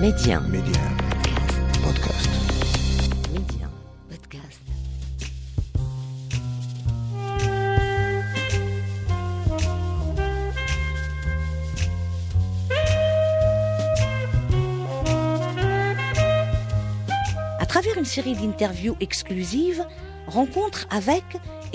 Média. Média. Podcast. Média. Podcast. À travers une série d'interviews exclusives, Rencontre avec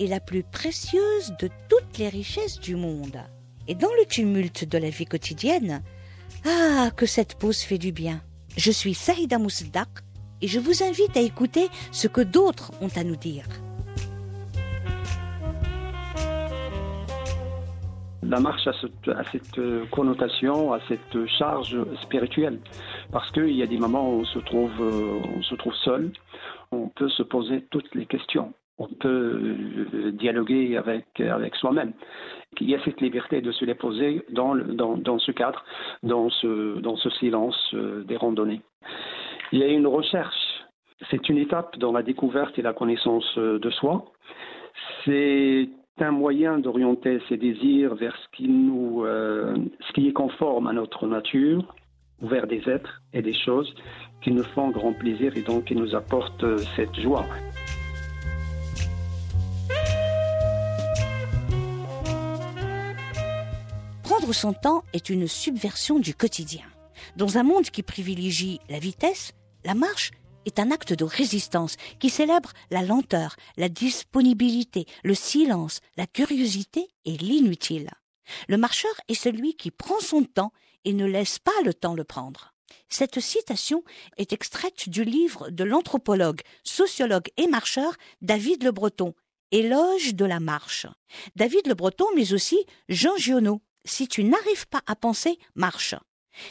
est la plus précieuse de toutes les richesses du monde. Et dans le tumulte de la vie quotidienne, ah, que cette pause fait du bien. Je suis Saïda Mousdak et je vous invite à écouter ce que d'autres ont à nous dire. La marche a cette, a cette, connotation, a cette charge spirituelle, parce qu'il y a des moments où on se trouve, on se trouve seul, on peut se poser toutes les questions, on peut dialoguer avec, soi-même. Il y a cette liberté de se les poser dans, dans, ce cadre, dans ce, silence des randonnées. Il y a une recherche, c'est une étape dans la découverte et la connaissance de soi. C'est un moyen d'orienter ses désirs vers ce qui, nous, euh, ce qui est conforme à notre nature, vers des êtres et des choses qui nous font grand plaisir et donc qui nous apportent cette joie. Son temps est une subversion du quotidien. Dans un monde qui privilégie la vitesse, la marche est un acte de résistance qui célèbre la lenteur, la disponibilité, le silence, la curiosité et l'inutile. Le marcheur est celui qui prend son temps et ne laisse pas le temps le prendre. Cette citation est extraite du livre de l'anthropologue, sociologue et marcheur David Le Breton, Éloge de la marche. David Le Breton, mais aussi Jean Giono. Si tu n'arrives pas à penser, marche.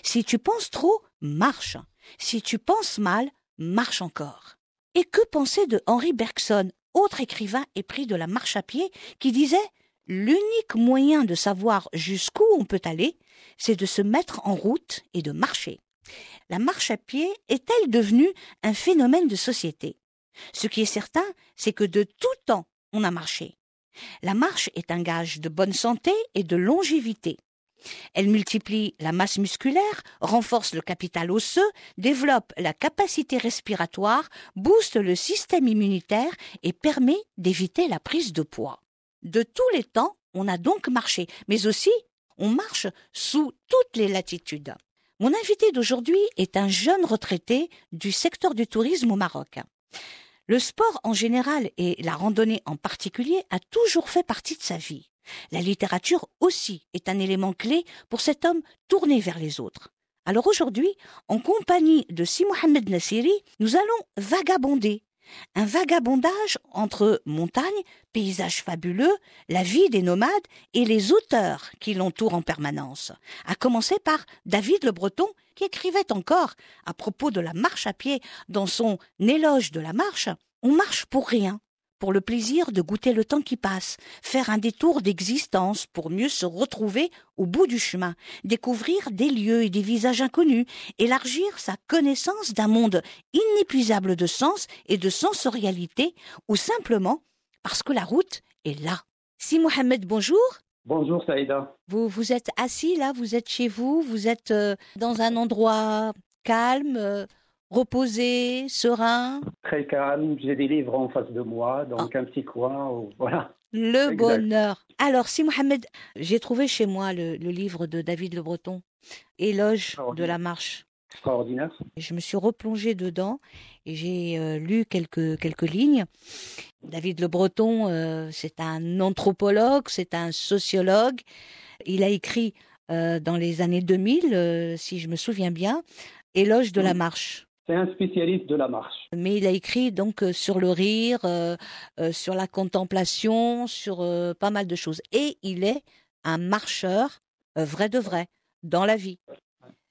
Si tu penses trop, marche. Si tu penses mal, marche encore. Et que penser de Henri Bergson, autre écrivain épris de la marche à pied, qui disait L'unique moyen de savoir jusqu'où on peut aller, c'est de se mettre en route et de marcher. La marche à pied est-elle devenue un phénomène de société? Ce qui est certain, c'est que de tout temps, on a marché. La marche est un gage de bonne santé et de longévité. Elle multiplie la masse musculaire, renforce le capital osseux, développe la capacité respiratoire, booste le système immunitaire et permet d'éviter la prise de poids. De tous les temps, on a donc marché, mais aussi on marche sous toutes les latitudes. Mon invité d'aujourd'hui est un jeune retraité du secteur du tourisme au Maroc. Le sport en général et la randonnée en particulier a toujours fait partie de sa vie. La littérature aussi est un élément clé pour cet homme tourné vers les autres. Alors aujourd'hui, en compagnie de Si Mohamed Nassiri, nous allons vagabonder. Un vagabondage entre montagnes, paysages fabuleux, la vie des nomades et les auteurs qui l'entourent en permanence. À commencer par David le Breton, qui écrivait encore à propos de la marche à pied dans son Éloge de la marche. On marche pour rien pour le plaisir de goûter le temps qui passe, faire un détour d'existence pour mieux se retrouver au bout du chemin, découvrir des lieux et des visages inconnus, élargir sa connaissance d'un monde inépuisable de sens et de sensorialité, ou simplement parce que la route est là. Si Mohamed, bonjour. Bonjour Saïda. Vous, vous êtes assis là, vous êtes chez vous, vous êtes euh, dans un endroit calme, euh, reposé, serein Très calme, j'ai des livres en face de moi, donc oh. un petit coin, voilà. Le exact. bonheur. Alors, si Mohamed, j'ai trouvé chez moi le, le, livre de David Le Breton, Éloge de la marche. Extraordinaire. Je me suis replongée dedans et j'ai euh, lu quelques, quelques lignes. David Le Breton, euh, c'est un anthropologue, c'est un sociologue. Il a écrit euh, dans les années 2000, si je me souviens bien, Éloge de la marche. C'est un spécialiste de la marche. Mais il a écrit donc euh, sur le rire, euh, euh, sur la contemplation, sur euh, pas mal de choses. Et il est un marcheur vrai de vrai dans la vie.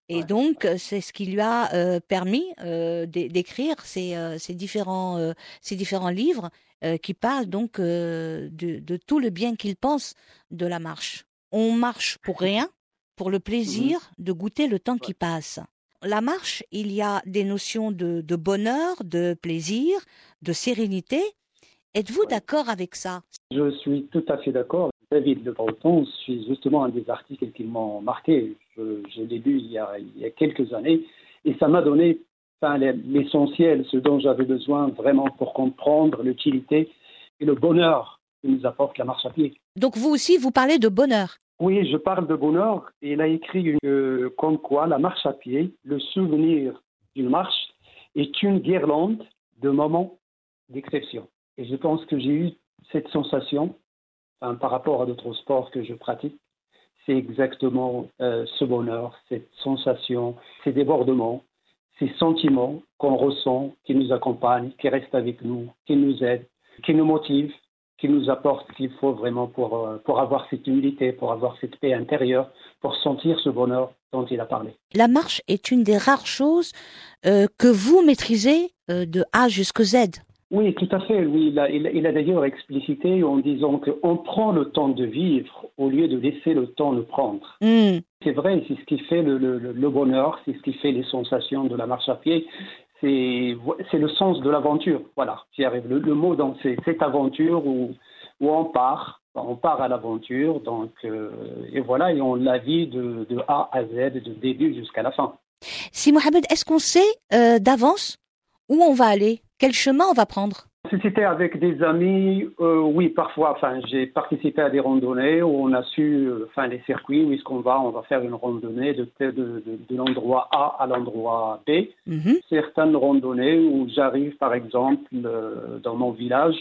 Et donc, c'est ce qui lui a permis d'écrire ces, ces, différents, ces différents livres qui parlent donc de, de, tout le bien qu'il pense de la marche. On marche pour rien, pour le plaisir mhm. de goûter le temps qui passe. La marche, il y a des notions de, de bonheur, de plaisir, de sérénité. Êtes-vous d'accord avec ça? Je suis tout à fait d'accord. David Le Breton, c'est justement un des articles qui m'ont marqué. Je, l'ai lu il y, a, quelques années et ça m'a donné l'essentiel, ce dont j'avais besoin vraiment pour comprendre l'utilité et le bonheur que nous apporte la marche à pied. Donc vous aussi, vous parlez de bonheur? Oui, je parle de bonheur. Il a écrit une, comme quoi la marche à pied, le souvenir d'une marche, est une guirlande de moments d'exception. Et je pense que j'ai eu cette sensation par rapport à d'autres sports que je pratique, c'est exactement euh, ce bonheur, cette sensation, ces débordements, ces sentiments qu'on ressent, qui nous accompagnent, qui restent avec nous, qui nous aident, qui nous motivent, qui nous apportent ce qu'il faut vraiment pour, euh, pour avoir cette humilité, pour avoir cette paix intérieure, pour sentir ce bonheur dont il a parlé. La marche est une des rares choses euh, que vous maîtrisez de A jusqu'à Z. Oui, tout à fait. Oui, il a, il a d'ailleurs explicité en disant qu'on prend le temps de vivre au lieu de laisser le temps nous prendre. Hmm. C'est vrai, c'est ce qui fait le, le, le bonheur, c'est ce qui fait les sensations de la marche à pied. C'est le sens de l'aventure. Voilà, j'y. Le, mot, donc, c'est cette aventure où, où on part, on part à l'aventure, donc, euh, et voilà, et on la vit de, de, A à Z, de début jusqu'à la fin. Si Mohamed, est-ce qu'on sait euh, d'avance où on va aller? Quel chemin on va prendre? C'était avec des amis, euh, oui, parfois. Enfin, j'ai participé à des randonnées où on a su, euh, enfin, les circuits, où est-ce qu'on va On va faire une randonnée de, de, de, l'endroit A à l'endroit B. Mhm. Certaines randonnées où j'arrive, par exemple, euh, dans mon village,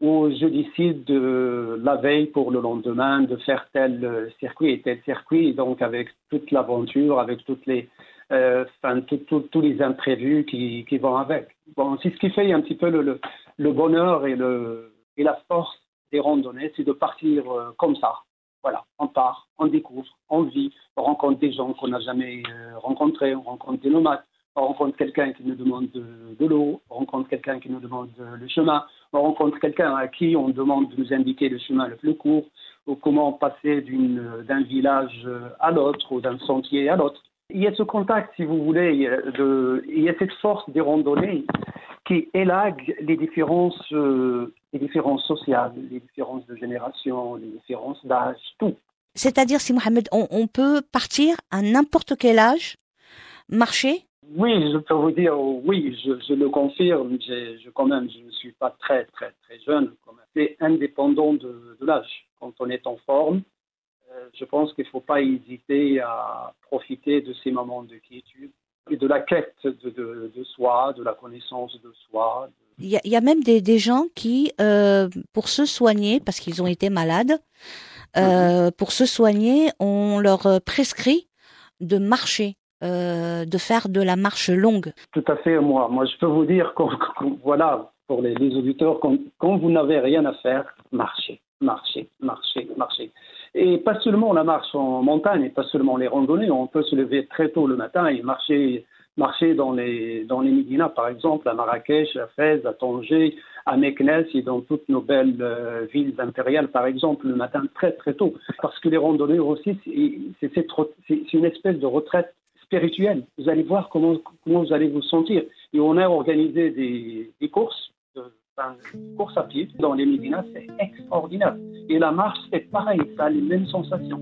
où je décide de, la veille pour le lendemain de faire tel circuit et tel circuit, donc avec toute l'aventure, avec toutes les, euh, enfin, tous les imprévus qui, qui, vont avec. Bon, c'est ce qui fait un petit peu le, le, bonheur et, le, et la force des randonnées, c'est de partir euh, comme ça. Voilà, on part, on découvre, on vit, on rencontre des gens qu'on n'a jamais euh, rencontrés, on rencontre des nomades, on rencontre quelqu'un qui nous demande de, de l'eau, on rencontre quelqu'un qui nous demande le chemin, on rencontre quelqu'un à qui on demande de nous indiquer le chemin le plus court, ou comment passer d'un village à l'autre ou d'un sentier à l'autre il y a ce contact, si vous voulez, il y a cette force des randonnées qui élague les différences, euh, les différences sociales, les différences de génération, les différences d'âge, tout. C'est-à-dire, si Mohamed, on, peut partir à n'importe quel âge, marcher? Oui, je peux vous dire, oui, je, le confirme. Je, quand même, je ne suis pas très, très, très jeune. C'est indépendant de l'âge. Quand on est en forme, je pense qu'il ne faut pas hésiter à profiter de ces moments de quiétude et de la quête de, soi, de la connaissance de soi. Il y, a, même des, gens qui, euh, pour se soigner, parce qu'ils ont été malades, euh, mhm. pour se soigner, on leur prescrit de marcher. de faire de la marche longue. Tout à fait, moi. Moi, je peux vous dire, que, voilà, pour les, les auditeurs, quand, quand vous n'avez rien à faire, marchez, marchez, marchez, marchez. Et pas seulement la marche en montagne, pas seulement les randonnées, on peut se lever très tôt le matin et marcher, marcher dans les, dans les par exemple, à Marrakech, à Fès, à Tanger, à Meknès et dans toutes nos belles euh, villes impériales, par exemple, le matin très très tôt. Parce que les randonnées aussi, c'est une espèce de retraite spirituelle. Vous allez voir comment, comment vous allez vous sentir. Et on a organisé des courses la course à pied dans les médinas, c'est extraordinaire. Et la marche, c'est pareil, ça a les mêmes sensations.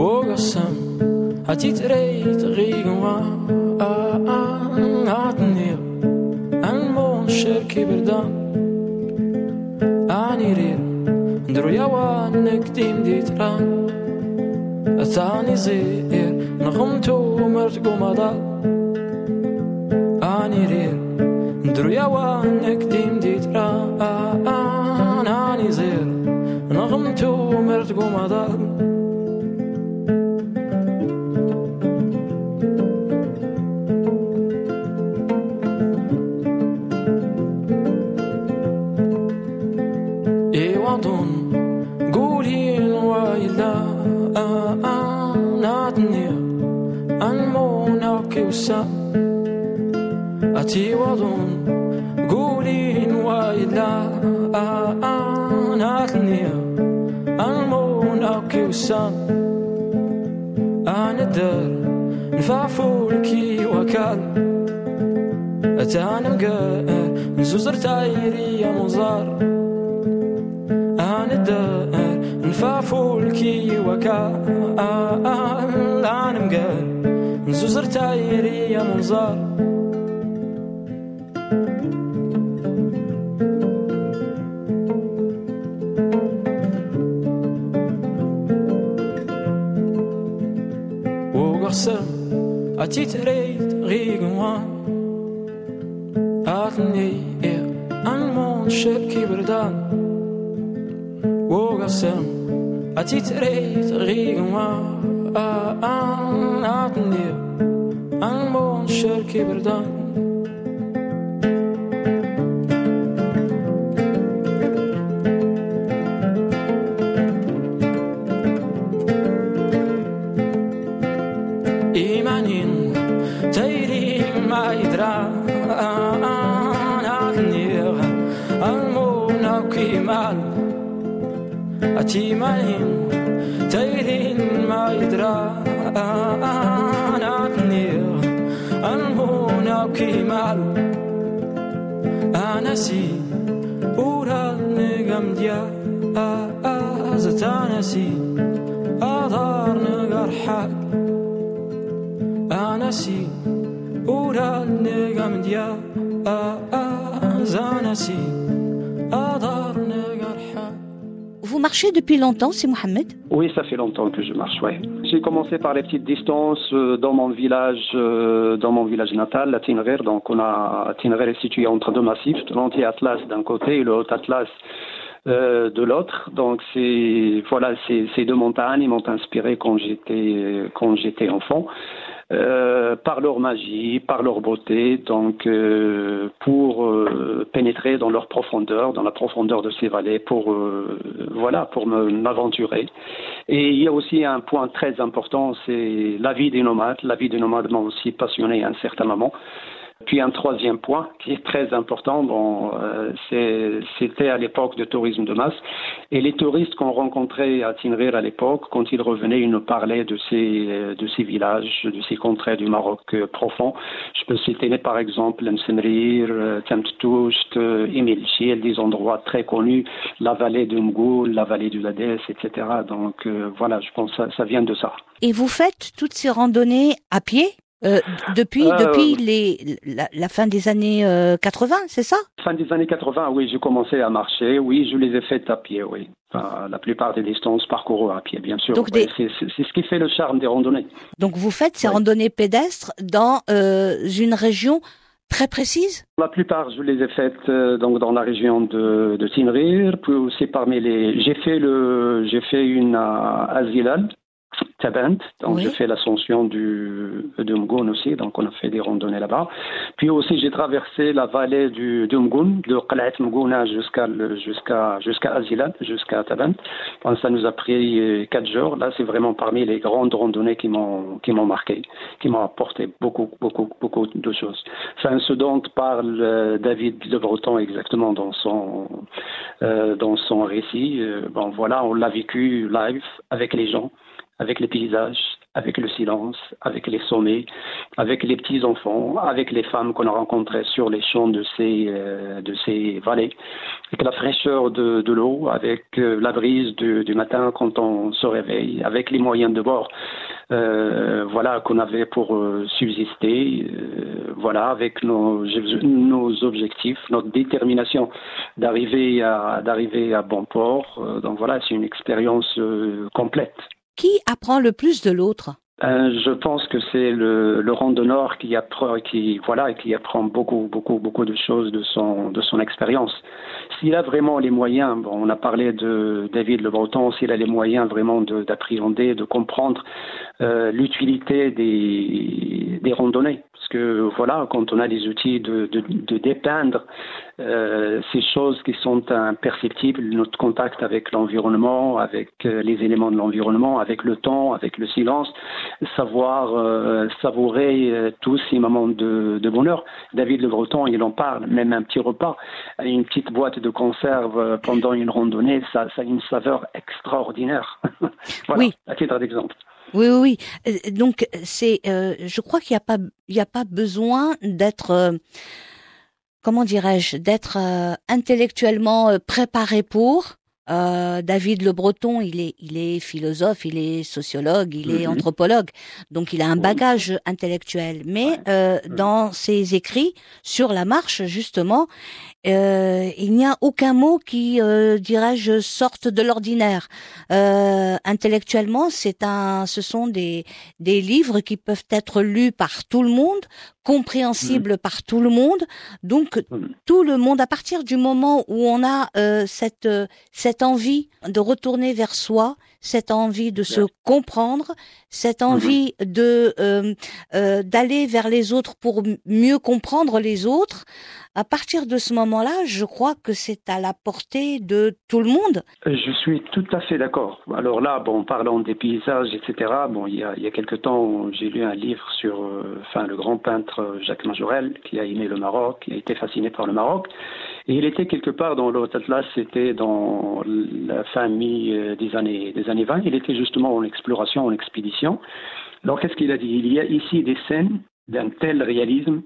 وقسم هتتريت غيغوا عطني المون شركي بردان أني رير ندرو يوانك ديم ديتران أثاني زير نغمتو مرتقو مضى أني رير ندرو يوانك ديم ديتران غمتو مرتقو مضال وسام أنا الدار نفافولكي وكال أتانا مقار نزوزر تايري يا مزار أنا الدار نفافولكي وكال أنا مقار نزوزر تايري يا مزار Wat iets reed regen wan Atni er an mon shep kiberdan Wogasem At iets reed regen wan Atni ah, an ah, mon shep kiberdan timanın Teyrin maydra anatnir Anhuna kimal. Anasi Ural nigam dia Azat anasi Adar nigar hal Anasi Ural nigam dia Azanasi Anasi Vous marchez depuis longtemps, c'est Mohamed Oui, ça fait longtemps que je marche, ouais. J'ai commencé par les petites distances euh, dans mon village, euh, dans mon village natal, la Tinrer. Donc, on a Tinrer est situé entre deux massifs, l'anti-Atlas d'un côté et le Haut-Atlas euh, de l'autre. Donc c'est voilà, ces deux montagnes m'ont inspiré quand j'étais quand j'étais enfant. Euh, par leur magie, par leur beauté, donc euh, pour euh, pénétrer dans leur profondeur, dans la profondeur de ces vallées, pour voilà, pour m'aventurer. Et il y a aussi un point très important, c'est la vie des nomades. La vie des nomades m'a aussi passionné à un certain moment. Puis un troisième point qui est très important, bon, euh, c'était à l'époque de tourisme de masse. Et les touristes qu'on rencontrait à Tinrir à l'époque, quand ils revenaient, ils nous parlaient de ces, de ces villages, de ces contrées du Maroc euh, profond. Je peux citer par exemple Msenrir, euh, Temtoucht, Emil Chiel, des endroits très connus, la vallée de Mgoul, la vallée du Ladès, etc. Donc voilà, je pense que ça vient de ça. Et vous faites toutes ces randonnées à pied? Euh, depuis euh, depuis les, la, fin des années 80, euh, c'est ça? Fin des années 80, oui, j'ai commencé à marcher. Oui, je les ai faites à pied, oui. la plupart des distances parcourues à pied, bien sûr. C'est ce qui fait le charme des randonnées. Donc vous faites ces randonnées pédestres dans une région très précise? La plupart, je les ai faites donc dans la région de, de Tinrir, puis aussi parmi les. J'ai fait le, j'ai fait une à Azilal, Tabant. Donc, j'ai fait l'ascension du, de Mgoun aussi. Donc, on a fait des randonnées là-bas. Puis aussi, j'ai traversé la vallée du, de Mgoun, de Qalat Mgouna jusqu'à, jusqu'à, jusqu'à Azilat, jusqu'à Tabant. ça nous a pris euh, quatre jours. Là, c'est vraiment parmi les grandes randonnées qui m'ont, qui m'ont marqué, qui m'ont apporté beaucoup, beaucoup, beaucoup de choses. Enfin, ce dont parle euh, David Le Breton exactement dans son, euh, dans son récit. bon, voilà, on l'a vécu live avec les gens avec les paysages, avec le silence, avec les sommets, avec les petits enfants, avec les femmes qu'on a rencontrées sur les champs de ces euh, de ces vallées, avec la fraîcheur de, de l'eau, avec euh, la brise du, du, matin quand on se réveille, avec les moyens de bord, euh, voilà qu'on avait pour euh, subsister, voilà avec nos nos objectifs, notre détermination d'arriver à d'arriver à bon port. donc voilà, c'est une expérience complète. Qui apprend le plus de l'autre? Euh, je pense que c'est le, le randonneur qui apprend, qui voilà, qui apprend beaucoup, beaucoup, beaucoup de choses de son de son expérience. S'il a vraiment les moyens, bon, on a parlé de David Le Breton, s'il a les moyens vraiment d'appréhender, de, comprendre euh, l'utilité des, des randonnées, que voilà, quand on a des outils de, de, dépeindre euh, ces choses qui sont imperceptibles, notre contact avec l'environnement, avec euh, les éléments de l'environnement, avec le temps, avec le silence, savoir euh, savourer tous ces moments de, de, bonheur. David Le Breton, il en parle, même un petit repas, une petite boîte de conserve pendant une randonnée, ça, ça a une saveur extraordinaire. voilà, oui. à titre d'exemple. Oui, oui, oui. Euh, donc c'est, euh, je crois qu'il n'y a pas, il y a pas besoin d'être, euh, comment dirais-je, d'être intellectuellement préparé pour. David Le Breton, il est, il est philosophe, il est sociologue, il est mhm. anthropologue, donc il a un bagage intellectuel. Mais dans ses écrits sur la marche, justement, euh, il n'y a aucun mot qui, euh, dirais-je, sorte de l'ordinaire. Euh, intellectuellement, c'est un, ce sont des, des livres qui peuvent être lus par tout le monde, compréhensibles mmh. par tout le monde. Donc mmh. tout le monde, à partir du moment où on a euh, cette cette envie de retourner vers soi, cette envie de se comprendre, cette envie de euh, d'aller vers les autres pour mieux comprendre les autres, à partir de ce moment-là, je crois que c'est à la portée de tout le monde. Je suis tout à fait d'accord. Alors là, bon, parlant des paysages, etc. Bon, il y a, il quelque temps, j'ai lu un livre sur, euh, le grand peintre Jacques Majorel, qui a aimé le Maroc, qui a été fasciné par le Maroc, et il était quelque part dans l'autre Atlas, c'était dans la mi euh, des années des années 20. Il était justement en exploration, en expédition. Alors qu'est-ce qu'il a dit? Il y a ici des scènes d'un tel réalisme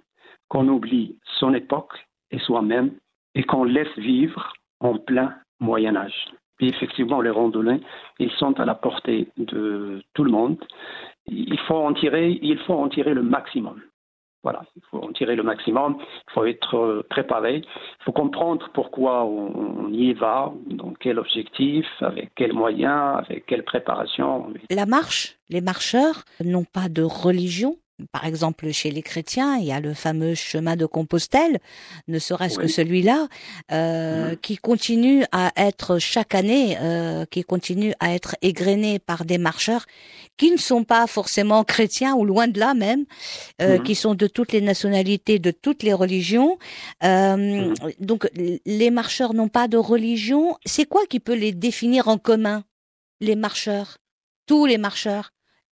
qu'on oublie son époque et soi-même et qu'on laisse vivre en plein Moyen Âge. Et effectivement, les randonnées, ils sont à la portée de tout le monde. Il faut en tirer, il faut en tirer le maximum. Voilà, il faut en tirer le maximum, il faut être préparé, il faut comprendre pourquoi on y va, dans quel objectif, avec quels moyens, avec quelle préparation. La marche, les marcheurs n'ont pas de religion, par exemple, chez les chrétiens, il y a le fameux chemin de Compostelle, ne serait-ce que celui-là, euh, mmh. qui continue à être chaque année, euh, qui continue à être égrené par des marcheurs qui ne sont pas forcément chrétiens ou loin de là même, euh, mmh. qui sont de toutes les nationalités, de toutes les religions. Mmh. Donc, les marcheurs n'ont pas de religion. C'est quoi qui peut les définir en commun, les marcheurs, tous les marcheurs?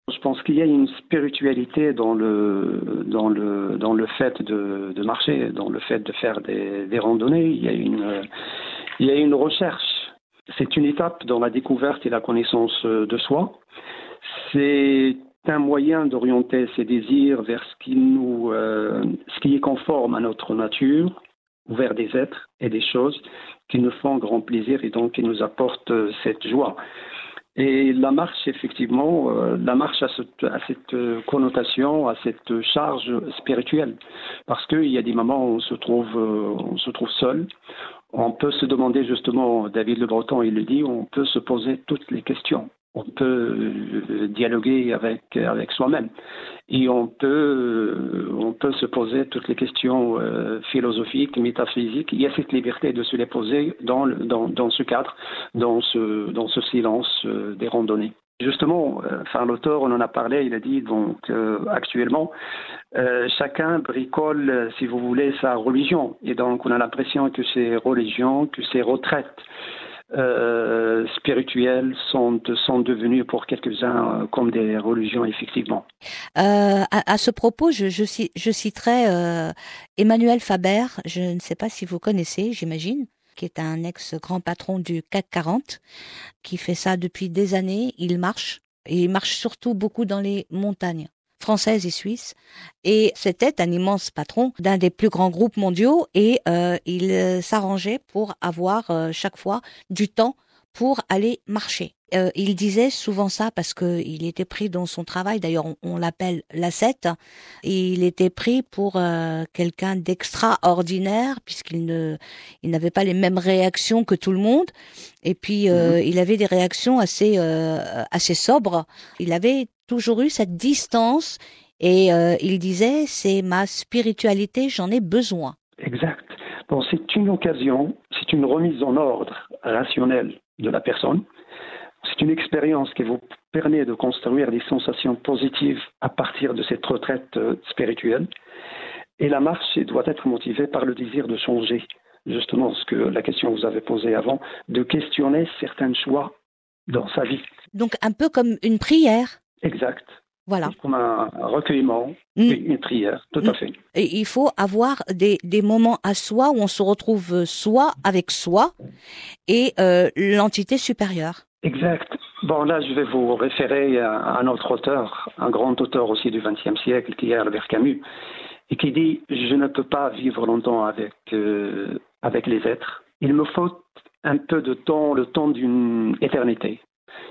Je pense qu'il y a une spiritualité dans le, dans le, dans le fait de, marcher, dans le fait de faire des, des randonnées. Il y, a une, il y a une recherche. C'est une étape dans la découverte et la connaissance de soi. C'est un moyen d'orienter ses désirs vers ce qui, nous, euh, ce qui est conforme à notre nature, ou vers des êtres et des choses qui nous font grand plaisir et donc qui nous apportent cette joie. Et la marche, effectivement, euh, la marche a, cette euh, connotation, a cette charge spirituelle, parce qu'il y a des moments où on se trouve, euh, on se trouve seul. On peut se demander justement, David Le Breton, il le dit, on peut se poser toutes les questions on peut euh, dialoguer avec, soi-même et on peut, euh, se poser toutes les questions euh, philosophiques, métaphysiques. Il y a cette liberté de se les poser dans, ce cadre, dans ce, silence des randonnées. Justement, enfin l'auteur, on en a parlé, il a dit donc actuellement, chacun bricole, si vous voulez, sa religion. Et donc on a l'impression que ces religions, que ces retraites, euh, spirituelles sont, sont devenues pour quelques-uns euh, comme des religions, effectivement. Euh, à, ce propos, je, je, je citerai euh, Emmanuel Faber, je ne sais pas si vous connaissez, j'imagine qui est un ex-grand patron du CAC 40, qui fait ça depuis des années. Il marche, et il marche surtout beaucoup dans les montagnes française et suisse. Et c'était un immense patron d'un des plus grands groupes mondiaux et euh, il euh, s'arrangeait pour avoir euh, chaque fois du temps pour aller marcher. Euh, il disait souvent ça parce que il était pris dans son travail. D'ailleurs, on, on l'appelle l'ascète. Il était pris pour euh, quelqu'un d'extraordinaire puisqu'il ne, il n'avait pas les mêmes réactions que tout le monde. Et puis, euh, il avait des réactions assez, assez sobres. Il avait toujours eu cette distance. Et il disait, c'est ma spiritualité, j'en ai besoin. Exact. Bon, c'est une occasion, c'est une remise en ordre rationnelle de la personne. C'est une expérience qui vous permet de construire des sensations positives à partir de cette retraite euh, spirituelle. Et la marche doit être motivée par le désir de changer. Justement, ce que la question que vous avez posée avant, de questionner certains choix dans sa vie. Donc, un peu comme une prière. Exact. Voilà. Comme un recueillement, Mm. une prière, tout Mm. à fait. Et il faut avoir des, des moments à soi où on se retrouve soi avec soi et euh, l'entité supérieure. Exact. Bon, là, je vais vous référer à un autre auteur, un grand auteur aussi du XXe siècle, qui est Albert Camus, et qui dit Je ne peux pas vivre longtemps avec, euh, avec les êtres. Il me faut un peu de temps, le temps d'une éternité.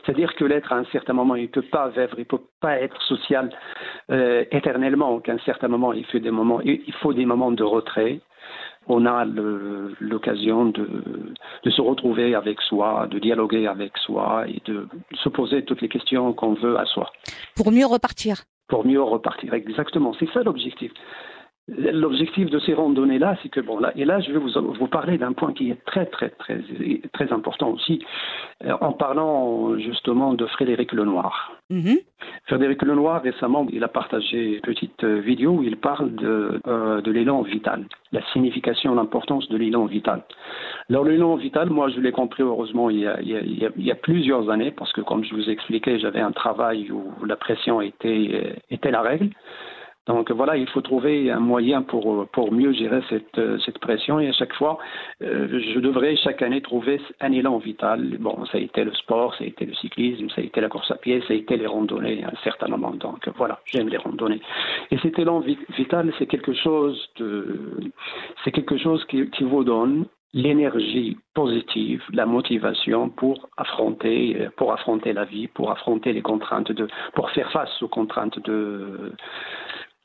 C'est-à-dire que l'être, à un certain moment, il ne peut pas vivre, il ne peut pas être social euh, éternellement. Qu'à un certain moment, il faut des moments de retrait. On a l'occasion de, de se retrouver avec soi, de dialoguer avec soi et de se poser toutes les questions qu'on veut à soi Pour mieux repartir. pour mieux repartir. Exactement, c'est ça l'objectif. L'objectif de ces randonnées-là, c'est que bon là et là, je vais vous, vous parler d'un point qui est très très très très important aussi, euh, en parlant justement de Frédéric Lenoir. Mhm. Frédéric Lenoir, récemment, il a partagé une petite euh, vidéo où il parle de, euh, de l'élan vital, la signification, l'importance de l'élan vital. Alors, l'élan vital, moi, je l'ai compris heureusement il y, a, il, y a, il y a- il y a plusieurs années, parce que comme je vous expliquais, j'avais un travail où la pression était, était la règle. Donc voilà, il faut trouver un moyen pour, pour mieux gérer cette, cette pression et à chaque fois, euh, je devrais chaque année trouver un élan vital. Bon, ça a été le sport, ça a été le cyclisme, ça a été la course à pied, ça a été les randonnées à un certain moment. Donc voilà, j'aime les randonnées. Et cet élan vi- vital, c'est quelque chose de, c'est quelque chose qui, qui vous donne l'énergie positive, la motivation pour affronter, pour affronter la vie, pour affronter les contraintes de, pour faire face aux contraintes de,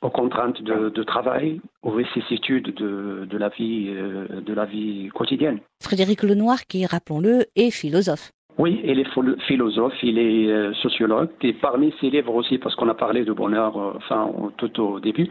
aux contraintes de, de travail, aux vicissitudes de, de la vie, euh, de la vie quotidienne. Frédéric Lenoir, qui, rappelons-le, est philosophe. Oui, il est philo- philosophe, il est euh, sociologue, et parmi ses livres aussi, parce qu'on a parlé de bonheur, euh, enfin, tout au début,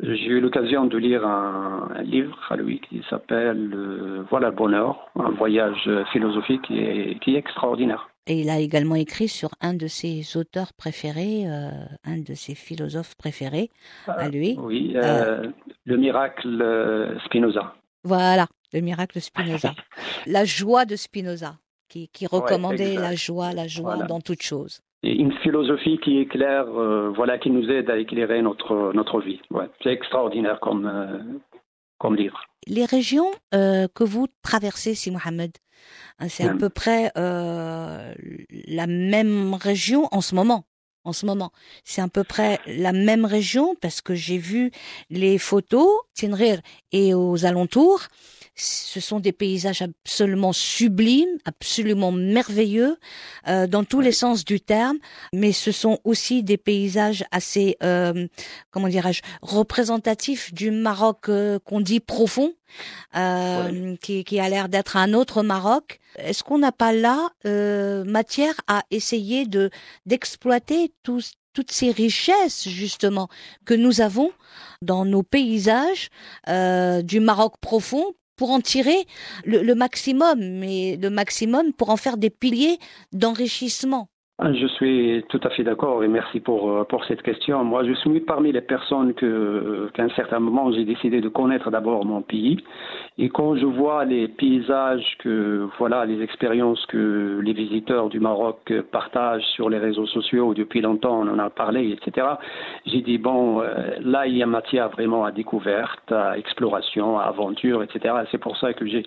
j'ai eu l'occasion de lire un, un livre à lui qui s'appelle euh, Voilà le bonheur, un voyage philosophique qui est, qui est extraordinaire. Et il a également écrit sur un de ses auteurs préférés, euh, un de ses philosophes préférés, à lui. Oui, euh, le miracle euh, Spinoza. Voilà, le miracle Spinoza. la joie de Spinoza, qui, qui recommandait la joie, la joie Voilà. dans toute chose. Et une philosophie qui éclaire, euh, voilà, qui nous aide à éclairer notre, notre vie. Ouais, c'est extraordinaire comme, euh, comme livre. Les régions euh, que vous traversez, si Mohamed, hein, c'est à peu près euh, la même région en ce moment. En ce moment, c'est à peu près la même région parce que j'ai vu les photos, Tinrir et aux alentours. Ce sont des paysages absolument sublimes, absolument merveilleux, euh, dans tous les sens du terme. Mais ce sont aussi des paysages assez, euh, comment dirais-je, représentatifs du Maroc euh, qu'on dit profond, euh, qui, qui a l'air d'être un autre Maroc. Est-ce qu'on n'a pas là euh, matière à essayer de d'exploiter tous toutes ces richesses justement que nous avons dans nos paysages euh, du Maroc profond pour en tirer le, le maximum, mais le maximum pour en faire des piliers d'enrichissement. Je suis tout à fait d'accord et merci pour, euh, pour cette question. Moi, je suis parmi les personnes que, qu'à un certain moment, j'ai décidé de connaître d'abord mon pays. Et quand je vois les paysages que, voilà, les expériences que les visiteurs du Maroc partagent sur les réseaux sociaux depuis longtemps, on en a parlé, etc. J'ai dit, bon, euh, là, il y a matière vraiment à découverte, à exploration, à aventure, etc. C'est pour ça que j'ai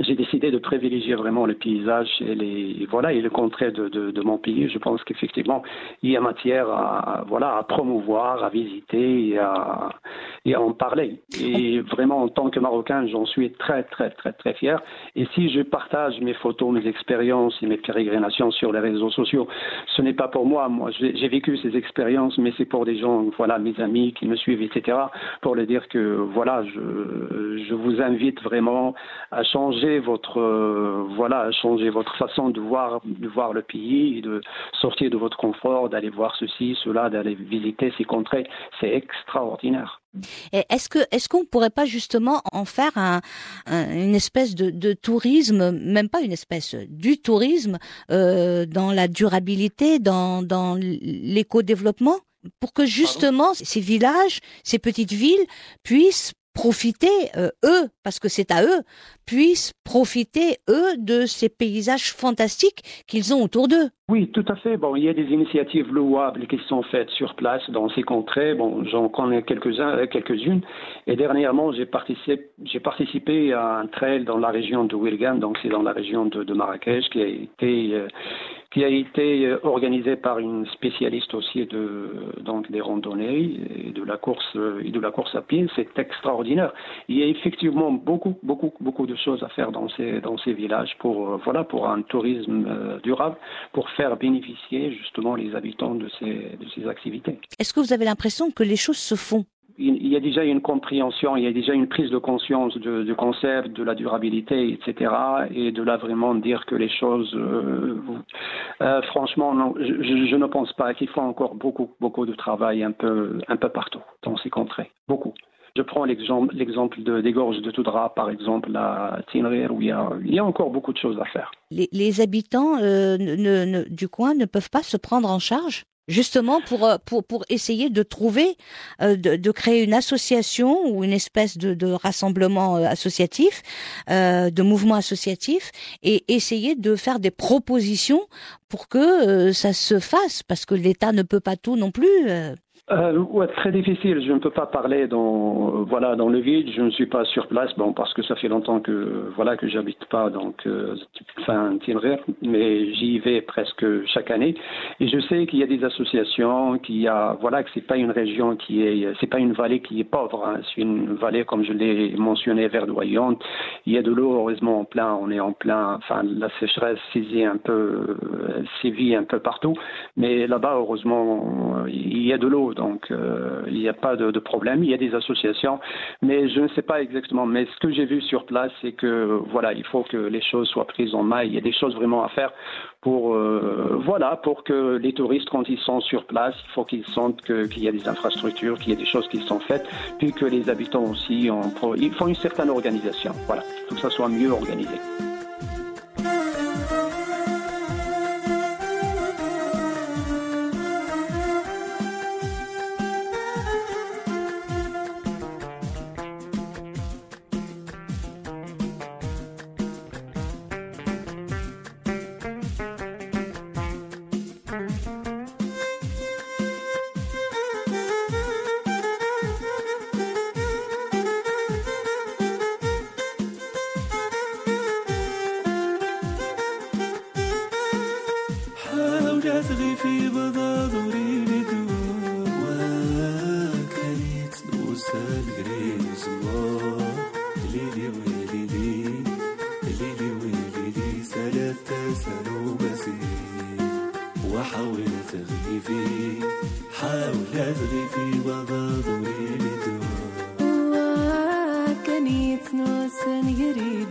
j'ai décidé de privilégier vraiment le paysage et les voilà et le contraire de, de, de mon pays. Je pense qu'effectivement il y a matière à voilà à promouvoir, à visiter et à, et à en parler. Et vraiment en tant que Marocain, j'en suis très très très très fier. Et si je partage mes photos, mes expériences et mes pérégrinations sur les réseaux sociaux, ce n'est pas pour moi. Moi, j'ai vécu ces expériences, mais c'est pour des gens, voilà, mes amis qui me suivent, etc. Pour leur dire que voilà, je je vous invite vraiment à changer votre euh, voilà changer votre façon de voir de voir le pays, de sortir de votre confort, d'aller voir ceci, cela, d'aller visiter ces contrées, c'est extraordinaire. Est-ce que est-ce qu'on pourrait pas justement en faire un, une espèce de, de, tourisme, même pas une espèce du tourisme euh, dans la durabilité, dans dans l'éco-développement, pour que justement ces villages, ces petites villes puissent profiter, euh, eux, parce que c'est à eux, puissent profiter, eux, de ces paysages fantastiques qu'ils ont autour d'eux. Oui, tout à fait. Bon, il y a des initiatives louables qui sont faites sur place dans ces contrées. Bon, j'en connais quelques-uns, euh, quelques-unes. Et dernièrement, j'ai participé, à un trail dans la région de Wilgan, donc c'est dans la région de, Marrakech, qui a été euh, qui a été euh, organisé par une spécialiste aussi de donc des randonnées et de la course et de la course à pied. C'est extraordinaire. Il y a effectivement beaucoup beaucoup beaucoup de choses à faire dans ces dans ces villages pour voilà pour un tourisme durable faire bénéficier justement les habitants de ces de ces activités. Est-ce que vous avez l'impression que les choses se font? Il y a déjà une compréhension, il y a déjà une prise de conscience du, concept, de la durabilité, etc. Et de là vraiment dire que les choses, euh, euh, franchement, non, je, je, ne pense pas qu'il faut encore beaucoup, beaucoup de travail un peu, un peu partout dans ces contrées, beaucoup. Je prends l'exemple, de, des gorges de Toudra, par exemple, à Tinrir, où il y, a, il y a encore beaucoup de choses à faire. Les, les habitants euh, ne, ne, du coin ne peuvent pas se prendre en charge justement pour euh, pour pour essayer de trouver euh, de, de, créer une association ou une espèce de, de rassemblement euh, associatif euh, de mouvement associatif et essayer de faire des propositions pour que ça se fasse parce que l'État ne peut pas tout non plus euh, ouais, très difficile. Je ne peux pas parler dans voilà dans le vide. Je ne suis pas sur place, bon parce que ça fait longtemps que voilà que j'habite pas donc euh, fin Tinrer, mais j'y vais presque chaque année. Et je sais qu'il y a des associations, qu'il y a voilà que c'est pas une région qui est c'est pas une vallée qui est pauvre. Hein. C'est une vallée comme je l'ai mentionné verdoyante. Il y a de l'eau heureusement en plein. On est en plein. Enfin la sécheresse saisit un peu euh, sévit un peu partout, mais là-bas heureusement il y a de l'eau donc euh, il n'y a pas de, problème. Il y a des associations, mais je ne sais pas exactement. Mais ce que j'ai vu sur place, c'est que voilà, il faut que les choses soient prises en main. Il y a des choses vraiment à faire pour euh, voilà pour que les touristes quand ils sont sur place, il faut qu'ils sentent qu'il y a des infrastructures, qu'il y a des choses qui sont faites, puis que les habitants aussi, ont, ils font une certaine organisation. Voilà, tout ça soit mieux organisé. تغري في بضادوري لدوا وكريت نوسى غريب زوا ليلي ويلي ليلي ويلي سالت تسالو بسير وحاولت تغري في حاولت تغري في بضادوري لدوا وكريت نوسال غريب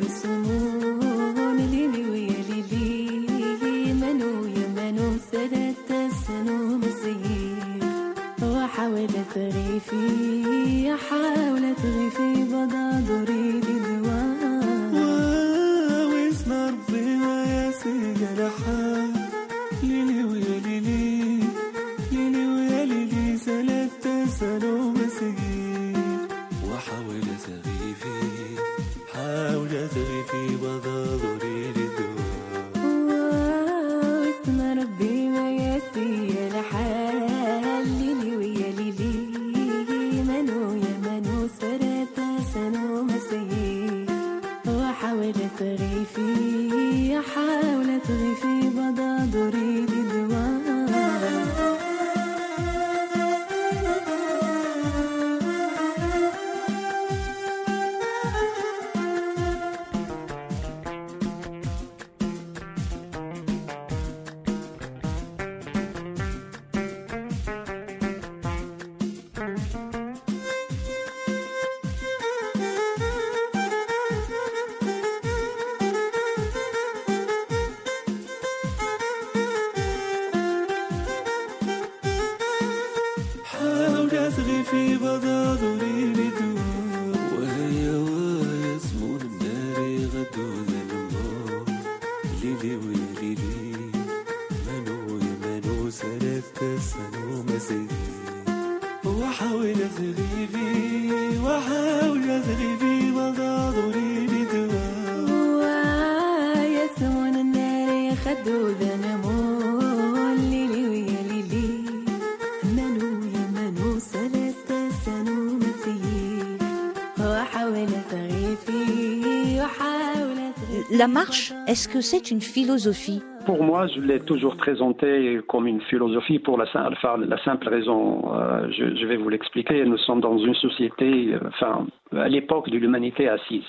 La marche, est-ce que c'est une philosophie? Pour moi, je l'ai toujours présenté comme une philosophie pour la, sim- enfin, la simple raison, euh, je, je vais vous l'expliquer, nous sommes dans une société, euh, enfin, à l'époque de l'humanité assise.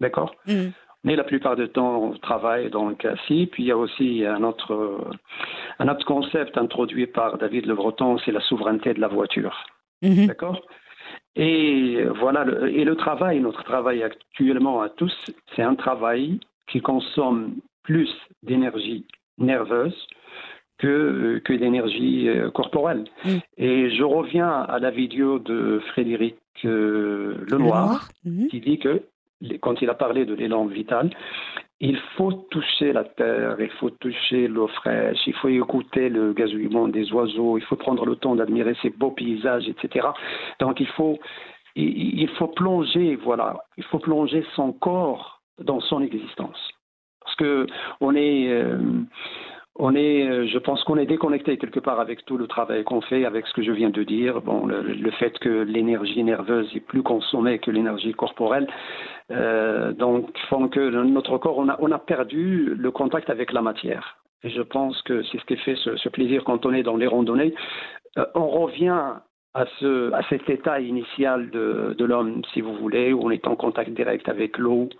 D'accord? Mhm. Mais la plupart du temps, on travaille donc assis. Puis il y a aussi un autre, un autre concept introduit par David Le Breton, c'est la souveraineté de la voiture. Mhm. D'accord? Et voilà, le, et le travail, notre travail actuellement à tous, c'est un travail qui consomme plus d'énergie nerveuse que, que d'énergie euh, corporelle. Mm. Et je reviens à la vidéo de Frédéric euh, Lenoir, Mhm. qui dit que quand il a parlé de l'élan vital, il faut toucher la terre, il faut toucher l'eau fraîche, il faut écouter le gazouillement des oiseaux, il faut prendre le temps d'admirer ces beaux paysages, etc. Donc il faut, il, il faut plonger, voilà, il faut plonger son corps dans son existence. Parce que on est, euh, on est, euh, je pense qu'on est déconnecté quelque part avec tout le travail qu'on fait, avec ce que je viens de dire. Bon, le, le fait que l'énergie nerveuse est plus consommée que l'énergie corporelle, euh, donc font que notre corps, on a, on a perdu le contact avec la matière. Et je pense que c'est ce qui fait ce, ce plaisir quand on est dans les randonnées. Euh, on revient à, ce, à cet état initial de, de l'homme, si vous voulez, où on est en contact direct avec l'eau,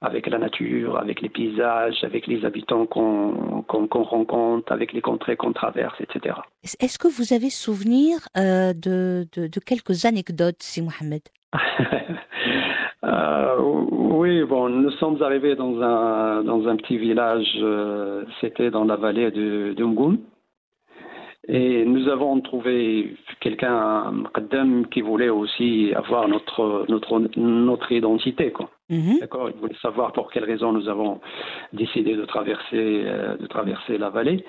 avec la nature, avec les paysages, avec les habitants qu'on rencontre, avec les contrées qu'on traverse, etc. Est-ce que vous avez souvenir euh, de, de, de quelques anecdotes, si Mohamed Euh, oui, bon, nous sommes arrivés dans un, dans un petit village, euh, c'était dans la vallée de, de Ngoum. Et nous avons trouvé quelqu'un, qui voulait aussi avoir notre, notre, notre identité. Quoi. Mhm. D'accord? Il voulait savoir pour quelles raisons nous avons décidé de traverser, euh, de traverser la vallée.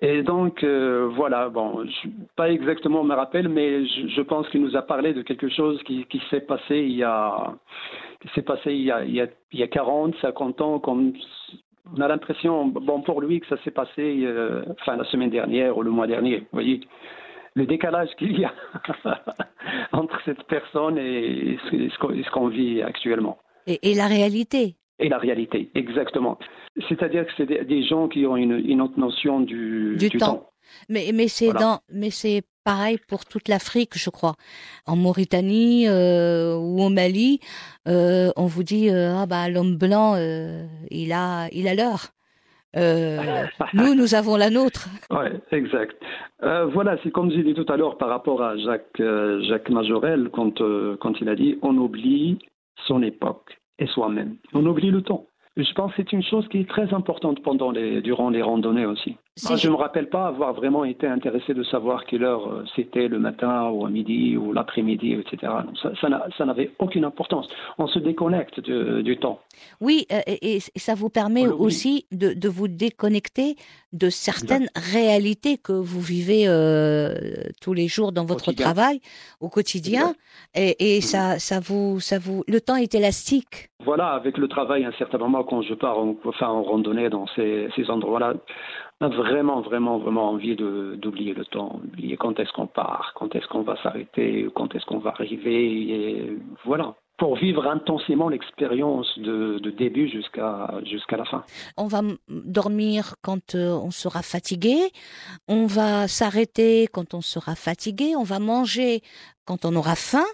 Et donc, euh, voilà, bon, je, pas exactement me rappelle, mais je, je pense qu'il nous a parlé de quelque chose qui, qui s'est passé il y a, qui s'est passé il y a, il y a 40, 50 ans, comme on a l'impression, bon, pour lui, que ça s'est passé, euh, enfin, la semaine dernière ou le mois dernier, vous voyez le décalage qu'il y a entre cette personne et ce, qu'on- vit actuellement. et, et la réalité Et la réalité, exactement. C'est-à-dire que c'est des, gens qui ont une, une autre notion du, Du temps. Mais, mais c'est Voilà. dans, mais c'est pareil pour toute l'Afrique, je crois. En Mauritanie euh, ou au Mali, euh, on vous dit euh, ah bah l'homme blanc, il a, il a l'heure. Nous, nous avons la nôtre. Ouais, exact. Voilà, c'est comme j'ai dit tout à l'heure par rapport à Jacques, Jacques Majorel, quand, quand il a dit on oublie son époque et soi-même. On oublie le temps. Je pense que c'est une chose qui est très importante pendant les, durant les randonnées aussi. Moi, je ne me rappelle pas avoir vraiment été intéressé de savoir quelle heure euh, c'était le matin ou à midi ou l'après-midi, etc. Ça, ça n'a- ça n'avait aucune importance. On se déconnecte du temps. Oui, euh, et, et ça vous permet aussi de, de vous déconnecter de certaines réalités que vous vivez euh, tous les jours dans votre Quotidien. travail, au quotidien, et, et ça, ça vous, ça vous, le temps est élastique. Voilà, avec le travail, à un certain moment, quand je pars en, randonnée dans ces, endroits-là, on a vraiment, vraiment, vraiment envie d'oublier le temps, oublier quand est-ce qu'on part, quand est-ce qu'on va s'arrêter, quand est-ce qu'on va arriver, et voilà, pour vivre intensément l'expérience de, début jusqu'à la fin. On va dormir quand euh, on sera fatigué, on va s'arrêter quand on sera fatigué, on va manger quand on aura faim,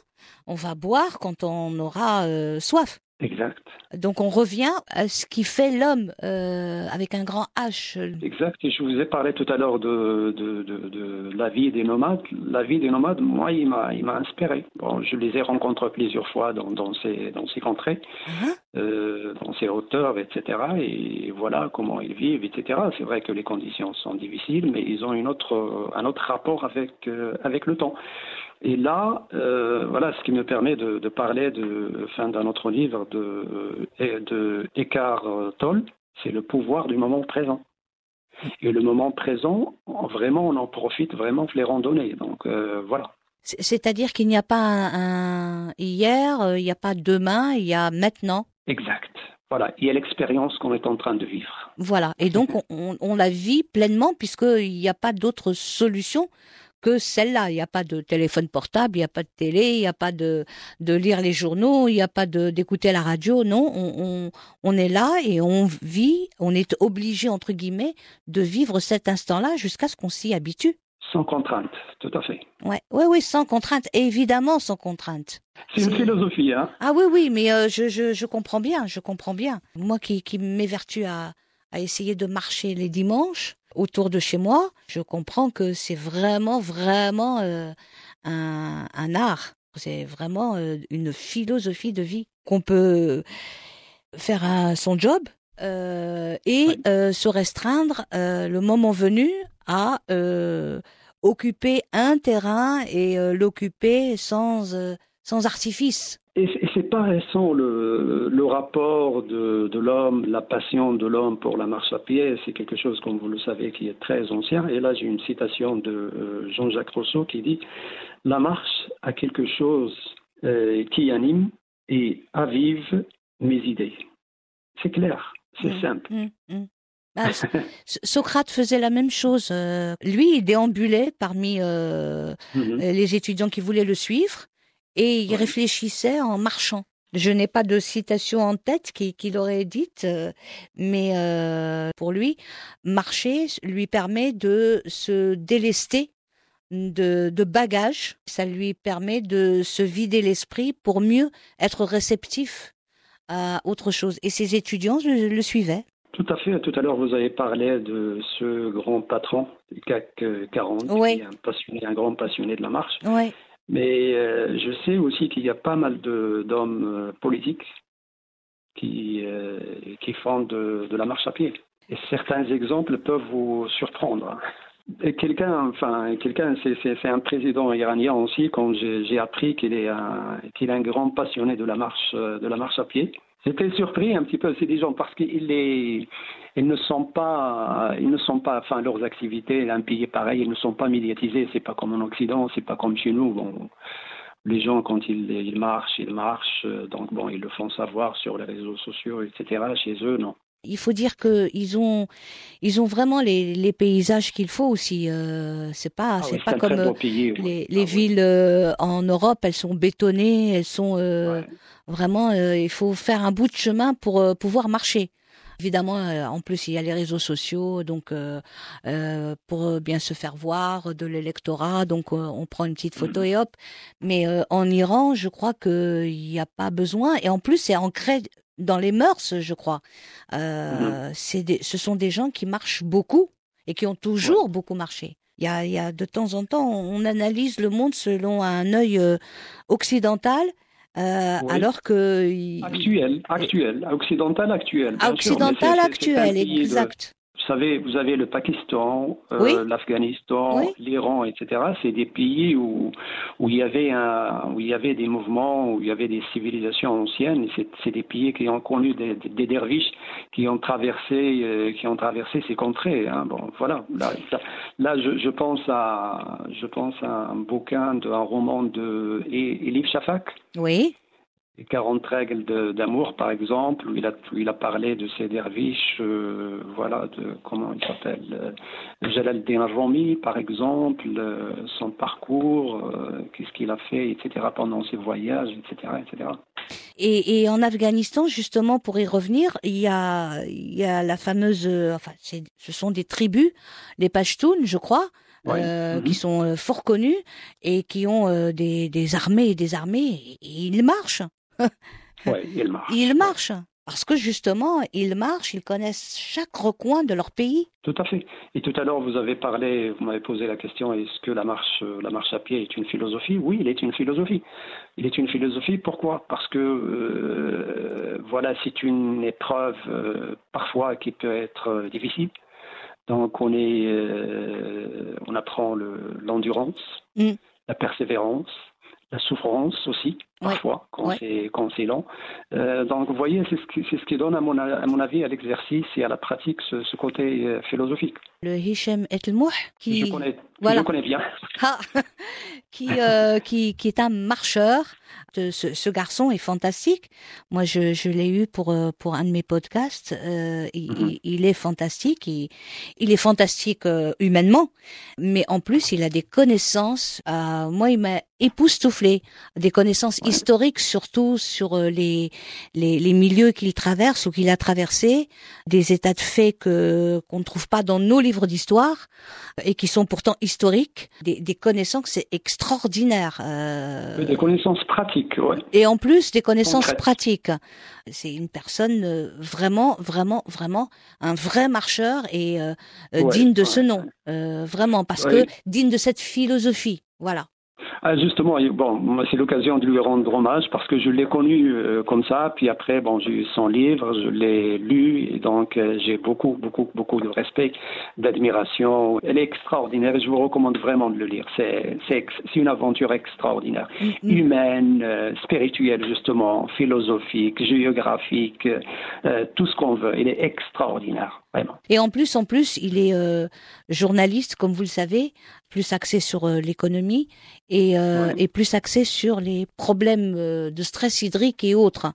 on va boire quand on aura euh, soif. Exact. Donc on revient à ce qui fait l'homme euh, avec un grand H. Exact. Et je vous ai parlé tout à l'heure de, de, de, de la vie des nomades. La vie des nomades, moi, il m'a, il m'a inspiré. Bon, je les ai rencontrés plusieurs fois dans, dans, ces, dans ces contrées. Hein euh, dans ces hauteurs, etc. Et voilà comment ils vivent, etc. C'est vrai que les conditions sont difficiles, mais ils ont une autre, un autre rapport avec, euh, avec le temps. Et là, euh, voilà ce qui me permet de, de parler de, fin d'un autre livre de, de Eckhart Tolle, c'est le pouvoir du moment présent. Et le moment présent, vraiment, on en profite vraiment les randonnées. Donc euh, voilà. C'est- C'est-à-dire qu'il n'y a pas un, un hier, euh, il n'y a pas demain, il y a maintenant. Exact. Voilà. Il y a l'expérience qu'on est en train de vivre. Voilà. Et donc, on, on- on la vit pleinement puisqu'il n'y a pas d'autre solution que celle-là. Il n'y a pas de téléphone portable, il n'y a pas de télé, il n'y a pas de, de lire les journaux, il n'y a pas de, d'écouter la radio. Non, on, on, on est là et on vit, on est obligé, entre guillemets, de vivre cet instant-là jusqu'à ce qu'on s'y habitue. Sans contrainte, tout à fait. Ouais, ouais, oui, sans contrainte. Évidemment, sans contrainte. C'est une philosophie, hein. Ah oui, oui, mais euh, je, je, je comprends bien, je comprends bien. Moi qui, qui m'évertue à, à essayer de marcher les dimanches autour de chez moi, je comprends que c'est vraiment, vraiment euh, un, un art. C'est vraiment euh, une philosophie de vie qu'on peut faire un- son job euh, et euh, se restreindre euh, le moment venu à euh, occuper un terrain et euh, l'occuper sans, euh, sans artifice. Et c'est- pas récent le, le rapport de, de l'homme, la passion de l'homme pour la marche à pied. C'est quelque chose, comme vous le savez, qui est très ancien. Et là, j'ai une citation de euh, Jean-Jacques Rousseau qui dit La marche a quelque chose euh, qui anime et avive mes idées. C'est clair, c'est Mm, simple. mm, mm. Bah, Socrate faisait la même chose. euh, lui, il déambulait parmi euh, Mhm. les étudiants qui voulaient le suivre et il Ouais. réfléchissait en marchant. Je n'ai pas de citation en tête qui- qu'il aurait dite, euh, mais euh, pour lui, marcher lui permet de se délester de, de bagages. Ça lui permet de se vider l'esprit pour mieux être réceptif à autre chose. Et ses étudiants le, le suivaient. Tout à fait. Tout à l'heure, vous avez parlé de ce grand patron du CAC euh, 40, Oui. qui est un, passionné, un grand passionné de la marche. Ouais. Mais euh, je sais aussi qu'il y a pas mal d'hommes euh, politiques qui, euh, qui font de, de la marche à pied. Et certains exemples peuvent vous surprendre. Quelqu'un, enfin, quelqu'un, c'est, un président iranien aussi, quand j'ai, appris qu'il est un, qu'il est un grand passionné de la marche, euh, de la marche à pied. J'étais surpris un petit peu, des gens parce qu'ils ne sont pas, ils ne sont pas, enfin, leurs activités, un pays pareil, ils ne sont pas médiatisés. C'est pas comme en Occident, c'est pas comme chez nous. Bon, les gens, quand ils, ils marchent, ils marchent. euh, Donc, bon, ils le font savoir sur les réseaux sociaux, etc. Chez eux, non. Il faut dire que ils ont, ils ont vraiment les, les paysages qu'il faut aussi. Euh, c'est pas, Ah c'est oui, pas comme euh, pays. les, Ah les villes euh, en Europe. Elles sont bétonnées. Elles sont euh, Ouais. vraiment. euh, il faut faire un bout de chemin pour pouvoir marcher. Évidemment, euh, en plus, il y a les réseaux sociaux, donc euh, euh, pour bien se faire voir de l'électorat, donc euh, on prend une petite photo et hop. Mais euh, en Iran, je crois qu'il n'y a pas besoin. Et en plus, c'est ancré dans les mœurs, je crois. Euh, c'est des, ce sont des gens qui marchent beaucoup et qui ont toujours beaucoup marché. Il y a, il y a de temps en temps, on analyse le monde selon un œil euh, occidental, euh, Oui. alors que Actuel, actuel, occidental actuel. bien occidental actuel, exact. Vous savez, vous avez le Pakistan, euh, Oui. l'Afghanistan, Oui. l'Iran, etc. C'est des pays où, où, il y avait un, où il y avait des mouvements, où il y avait des civilisations anciennes. C'est des pays qui ont connu des, des, des derviches qui ont traversé, euh, qui ont traversé ces contrées. hein. Bon, voilà. Là, je, je pense à, je pense à un bouquin, de, un roman de Elif Shafak. Oui, 40 règles d'amour, par exemple, où il a, où il a parlé de ces derviches, euh, voilà, de comment il s'appelle, euh, Jalaluddin Rumi, par exemple, euh, son parcours, euh, qu'est-ce qu'il a fait, etc., pendant ses voyages, etc., etc. Et, et en Afghanistan, justement, pour y revenir, il y a, il y a la fameuse, enfin, ce sont des tribus, les Pashtuns, je crois, euh, Mhm. qui sont euh, fort connus et qui ont euh, des, des armées et des armées. Et, et ils marchent, Ouais, il marche. ils marchent. Parce que justement, ils marchent, ils connaissent chaque recoin de leur pays. Tout à fait. Et tout à l'heure, vous avez parlé, vous m'avez posé la question est-ce que la marche, euh, la marche à pied est une philosophie? Oui, il est une philosophie. Il est une philosophie. Pourquoi? Parce que euh, voilà, c'est une épreuve euh, parfois qui peut être difficile. Donc, on est, euh, on apprend le- l'endurance, Mm. la persévérance, la souffrance aussi parfois quand ouais. c'est lent. Euh, donc, vous voyez, c'est ce ce qui donne à mon, à mon avis à l'exercice et à la pratique ce, ce côté euh, philosophique. Le Hichem Etelmouh, qui, Je connais, que voilà. je connais bien. Ah, qui, euh, qui, qui est un marcheur. Ce, ce- ce garçon est fantastique. Moi, je, je l'ai eu pour, euh, pour un de mes podcasts. Euh, il, Mhm. il- est fantastique. Il, il est fantastique euh, humainement, mais en plus, il a des connaissances. euh, moi, il m'a époustouflé. Des connaissances Ouais. historiques, surtout sur euh, les, les, les milieux qu'il traverse ou qu'il a traversés, des états de fait que qu'on ne trouve pas dans nos livres d'histoire et qui sont pourtant historiques, des, des connaissances extraordinaires. euh, Des connaissances pratiques, ouais. et en plus des connaissances pratiques. C'est une personne euh, vraiment, vraiment, vraiment un vrai marcheur et euh, euh, Ouais, digne de ouais, ce nom, Euh, vraiment, parce que digne de cette philosophie. Voilà. Ah, justement, bon, c'est l'occasion de lui rendre hommage parce que je l'ai connu euh, comme ça, puis après, bon, j'ai eu son livre, je l'ai lu, et donc euh, j'ai beaucoup, beaucoup, beaucoup de respect, d'admiration. Elle est extraordinaire et je vous recommande vraiment de le lire. C'est, c'est, une aventure extraordinaire, Mm, mm. humaine, euh, spirituelle justement, philosophique, géographique, tout ce qu'on veut. Elle est extraordinaire, vraiment. Et en plus, en plus, il est journaliste, comme vous le savez, plus axé sur euh, l'économie et, euh, Ouais. et plus axé sur les problèmes euh, de stress hydrique et autres.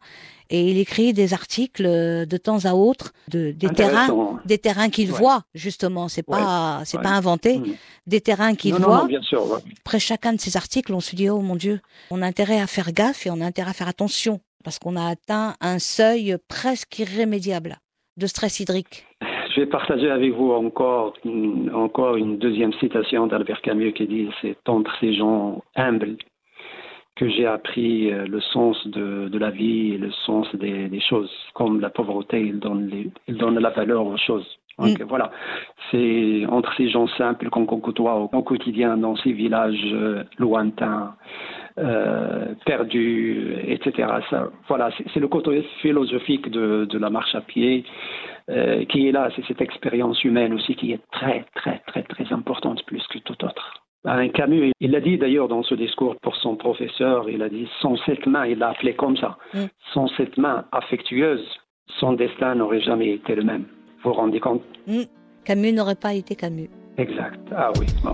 Et il écrit des articles euh, de temps à autre de des terrains, des terrains qu'il Ouais. voit justement. C'est Ouais. pas c'est pas inventé. Mm. Des terrains qu'il voit. non, bien sûr. Après chacun de ces articles, on se dit oh mon Dieu, on a intérêt à faire gaffe et on a intérêt à faire attention parce qu'on a atteint un seuil presque irrémédiable de stress hydrique. Je vais partager avec vous encore une, encore une deuxième citation d'Albert Camus qui dit c'est entre ces gens humbles que j'ai appris euh, le sens de, de la vie et le sens des, des choses. Comme la pauvreté, il donne, les, il donne la valeur aux choses. Donc voilà, c'est entre ces gens simples qu'on côtoie au, quotidien dans ces villages euh, lointains, euh, perdus, etc. Ça, voilà, c'est c'est le côté philosophique de, de la marche à pied euh, qui est là. C'est cette expérience humaine aussi qui est très, très, très, très importante plus que tout autre. Ben, Camus, il l'a dit d'ailleurs dans ce discours pour son professeur, il a dit sans cette main, il l'a appelé comme ça, Mm. sans cette main affectueuse, son destin n'aurait jamais été le même. Vous vous rendez compte? Hmm. Camus n'aurait pas été Camus. Exact. Ah oui. bon.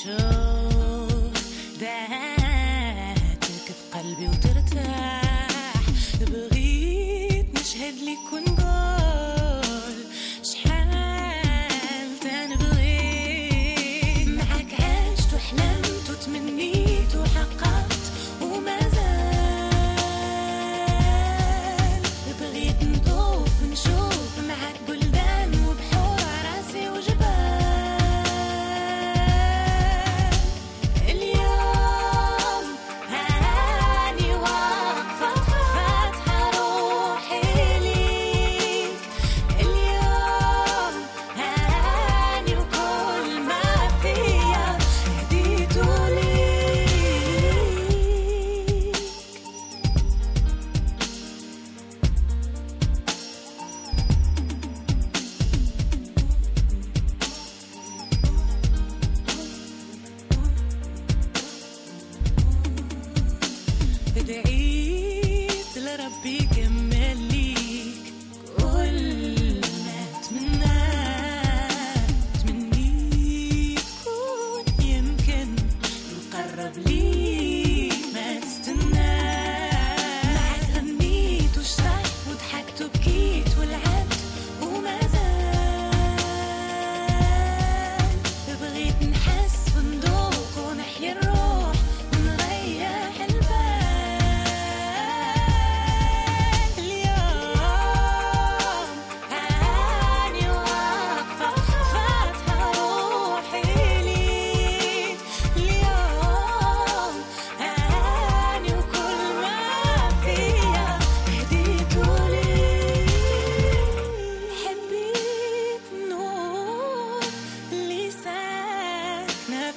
تشوف ذاتك في قلبي وترتاح. بغيت نشهد لك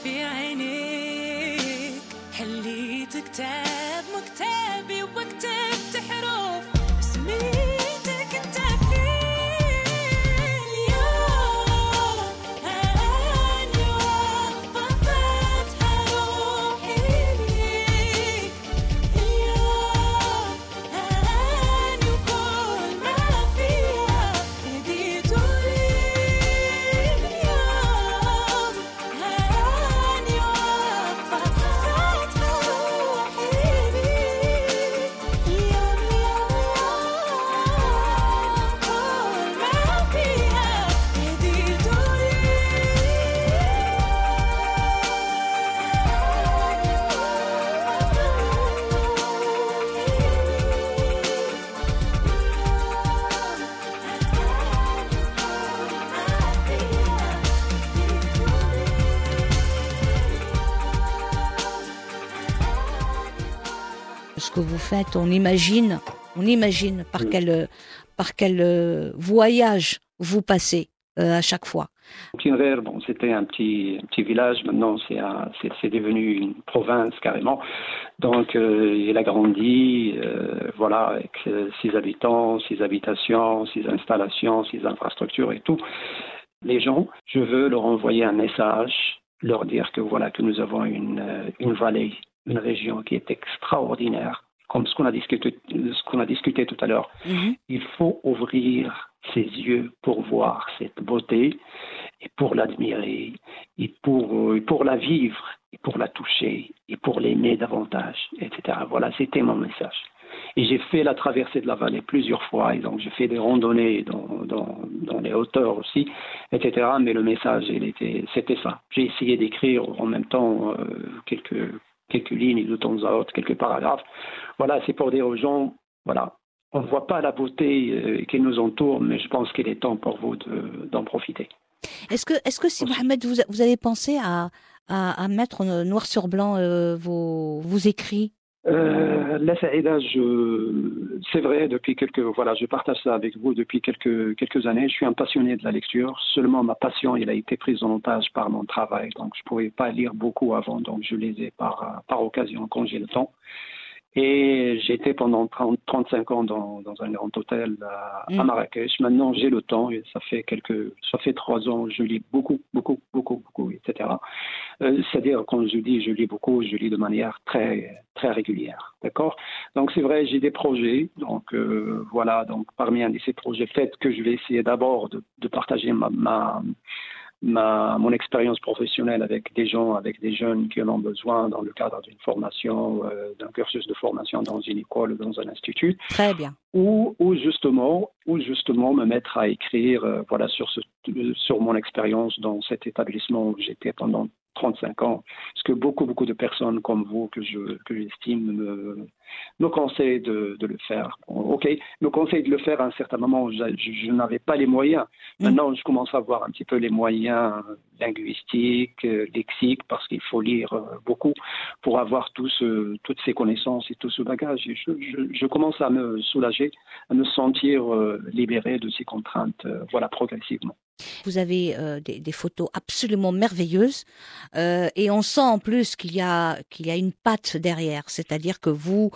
في عينيك حليت كتاب مكتاب on imagine, on imagine par Oui. quel, par quel euh, voyage vous passez euh, à chaque fois. Tinver, bon, c'était un petit, petit village. Maintenant, c'est un- c'est c'est devenu une province carrément. Donc, euh, il a grandi, euh, voilà, avec euh, ses habitants, ses habitations, ses installations, ses infrastructures et tout. Les gens, je veux leur envoyer un message, leur dire que voilà, que nous avons une, une vallée, une région qui est extraordinaire, comme ce qu'on a discuté, ce qu'on a discuté tout à l'heure. Mhm. Il faut ouvrir ses yeux pour voir cette beauté et pour l'admirer et pour, euh, et pour la vivre et pour la toucher et pour l'aimer davantage, etc. Voilà, c'était mon message. Et j'ai fait la traversée de la vallée plusieurs fois, et donc j'ai fait des randonnées dans, dans, dans les hauteurs aussi, etc. Mais le message, il était, c'était ça. J'ai essayé d'écrire en même temps euh, quelques, quelques lignes de temps à autre, quelques paragraphes. Voilà, c'est pour dire aux gens, voilà, on ne voit pas la beauté euh, qui nous entoure, mais je pense qu'il est temps pour vous de- d'en profiter. Est-ce que, est-ce que si Mohamed, vous, vous avez pensé à, à, à mettre noir sur blanc euh, vos, vos écrits? Euh, la Saïda, je, c'est vrai, depuis quelques, voilà, je partage ça avec vous depuis quelques, quelques années. Je suis un passionné de la lecture. Seulement, ma passion, il a été prise en otage par mon travail. Donc, je pouvais pas lire beaucoup avant. Donc, je lisais par, par occasion quand j'ai le temps. Et j'étais pendant 30, 35 ans dans, dans un grand hôtel à, à Mm. Marrakech. Maintenant, j'ai le temps et ça fait quelques, ça fait trois ans, je lis beaucoup, beaucoup, beaucoup, beaucoup, etc. Euh, C'est-à-dire, quand je dis je lis beaucoup, je lis de manière très, très régulière. D'accord? Donc, c'est vrai, j'ai des projets. Donc, euh, voilà. Donc, parmi un de ces projets, peut-être que je vais essayer d'abord de, de partager ma, ma, ma, mon expérience professionnelle avec des gens, avec des jeunes qui en ont besoin dans le cadre d'une formation, euh, d'un cursus de formation dans une école ou dans un institut Très bien. ou, ou justement, ou justement me mettre à écrire euh, voilà sur ce, sur mon expérience dans cet établissement où j'étais pendant 35 ans. Parce que beaucoup beaucoup de personnes comme vous que je que j'estime me, me conseillent de, de le faire. Ok, me conseillent de le faire à un certain moment. où Je, je, je n'avais pas les moyens. Mm. Maintenant, je commence à avoir un petit peu les moyens linguistiques, euh, lexiques, parce qu'il faut lire euh, beaucoup pour avoir tout ce, toutes ces connaissances et tout ce bagage. Et je, je, je commence à me soulager, à me sentir euh, libéré de ces contraintes, voilà, progressivement. Vous avez euh, des, des photos absolument merveilleuses euh, et on sent en plus qu'il y a qu'il y a une patte derrière, c'est-à-dire que vous,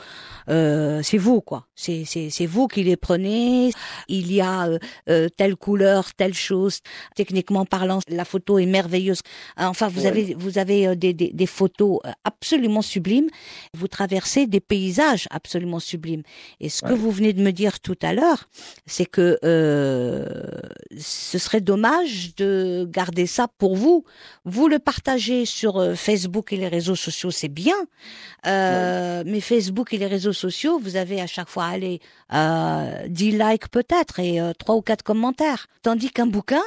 euh, c'est vous quoi, c'est c'est c'est vous qui les prenez. Il y a euh, euh, telle couleur, telle chose. Techniquement parlant, la photo est merveilleuse. Enfin, vous Ouais. avez vous avez euh, des, des des photos absolument sublimes. Vous traversez des paysages absolument sublimes. Et ce que vous venez de me dire tout à l'heure, c'est que euh, ce serait dommage de garder ça pour vous. Vous le partagez sur euh, Facebook et les réseaux sociaux, c'est bien. Euh, Mais Facebook et les réseaux sociaux, vous avez à chaque fois allez, euh, 10 likes peut-être et euh, trois ou quatre commentaires. Tandis qu'un bouquin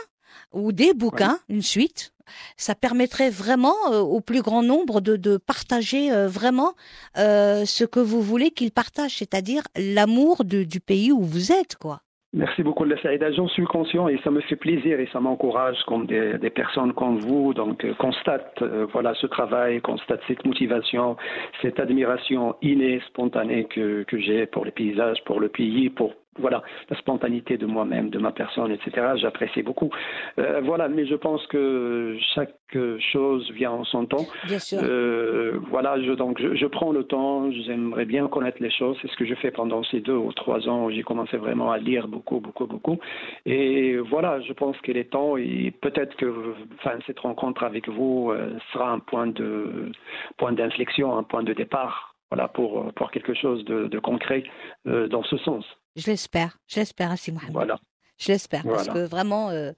ou des bouquins, une suite, ça permettrait vraiment euh, au plus grand nombre de, de partager euh, vraiment euh, ce que vous voulez qu'ils partagent, c'est-à-dire l'amour du pays où vous êtes, quoi. Merci beaucoup, Le Saïda. J'en suis conscient et ça me fait plaisir et ça m'encourage comme des, des personnes comme vous. Donc, euh, constate euh, voilà ce travail, constate cette motivation, cette admiration innée, spontanée que, que j'ai pour les paysages, pour le pays, pour voilà la spontanéité de moi-même, de ma personne, etc. J'apprécie beaucoup. Euh, voilà, mais je pense que chaque chose vient en son temps. Bien sûr. Euh, voilà, je, donc je, je prends le temps, j'aimerais bien connaître les choses. C'est ce que je fais pendant ces deux ou trois ans. où J'ai commencé vraiment à lire beaucoup, beaucoup, beaucoup. Et voilà, je pense qu'il est temps et peut-être que enfin, cette rencontre avec vous euh, sera un point de point d'inflexion, un point de départ. Voilà, pour, pour quelque chose de, de concret euh, dans ce sens. Je l'espère, je l'espère, Assi Mohamed. Voilà. Je l'espère, parce que vraiment, euh,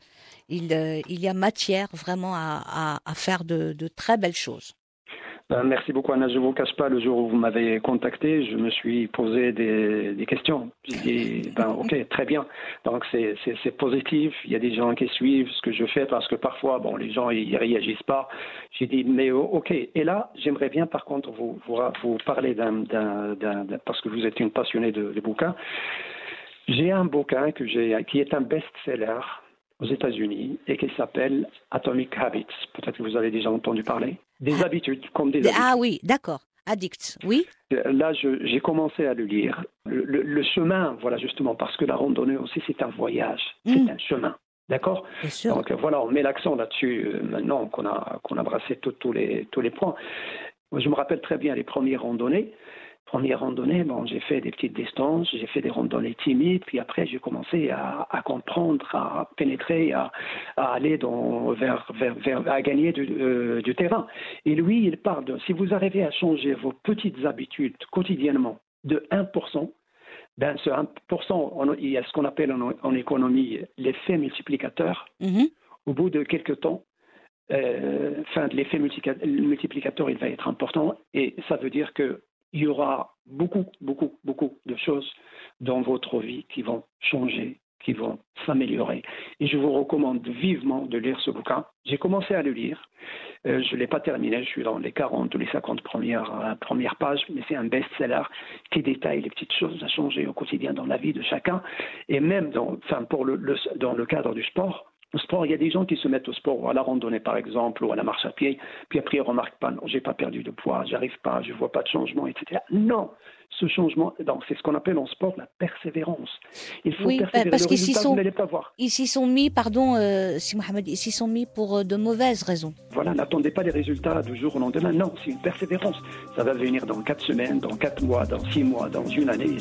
il, euh, il y a matière vraiment à, à, à faire de, de très belles choses. Ben, merci beaucoup, Anna. Je ne vous cache pas, le jour où vous m'avez contacté, je me suis posé des, des questions. J'ai dit, ben, ok, très bien. Donc, c'est c'est- c'est positif. Il y a des gens qui suivent ce que je fais parce que parfois, bon, les gens, ils réagissent pas. J'ai dit, mais oh, ok. Et là, j'aimerais bien, par contre, vous, vous, vous parler d'un, d'un- d'un- d'un- parce que vous êtes une passionnée de, de bouquins. J'ai un bouquin que j'ai, qui est un best-seller aux États-Unis et qui s'appelle Atomic Habits. Peut-être que vous avez déjà entendu parler. Des Ah. habitudes, comme des habitudes. Ah oui, d'accord. Addict, oui Là, j'ai commencé à le lire. Le, le- le chemin, voilà justement, parce que la randonnée aussi, c'est un voyage, c'est un chemin. D'accord Bien sûr. Donc voilà, on met l'accent là-dessus euh, maintenant qu'on a, qu'on a brassé tous- tous les, tous les points. Moi, je me rappelle très bien les premières randonnées. Première randonnée, bon, j'ai fait des petites distances, j'ai fait des randonnées timides, puis après j'ai commencé à, à comprendre, à pénétrer, à, à aller dans, vers, vers, vers- à gagner du, euh, du terrain. Et lui, il parle de si vous arrivez à changer vos petites habitudes quotidiennement de 1%, ben ce 1%, on- il y a ce qu'on appelle en, en économie l'effet multiplicateur Mhm. au bout de quelques temps, euh, enfin, l'effet multiplicateur, il va être important et ça veut dire qu'il y aura beaucoup, beaucoup, beaucoup de choses dans votre vie qui vont changer, qui vont s'améliorer. Et je vous recommande vivement de lire ce bouquin. J'ai commencé à le lire. Euh, je ne l'ai pas terminé, je suis dans les 40 ou les 50 premières, euh, premières pages, mais c'est un best-seller qui détaille les petites choses à changer au quotidien dans la vie de chacun. Et même pour le, dans le cadre du sport, sport, il y a des gens qui se mettent au sport, à la randonnée par exemple, ou à la marche à pied, puis après ils remarquent pas, non, j'ai pas perdu de poids, j'arrive pas, je vois pas de changement, etc. Non, ce changement, c'est ce qu'on appelle en sport la persévérance. Il faut Oui, bah, persévérer. parce qu'ils s'y sont- pas voir. Ils s'y sont mis, pardon, euh, si Mohamed, ils s'y sont mis pour euh, de mauvaises raisons. Voilà, n'attendez pas les résultats du jour au lendemain. Non, c'est une persévérance. Ça va venir dans quatre semaines, dans quatre mois, dans six mois, dans une année.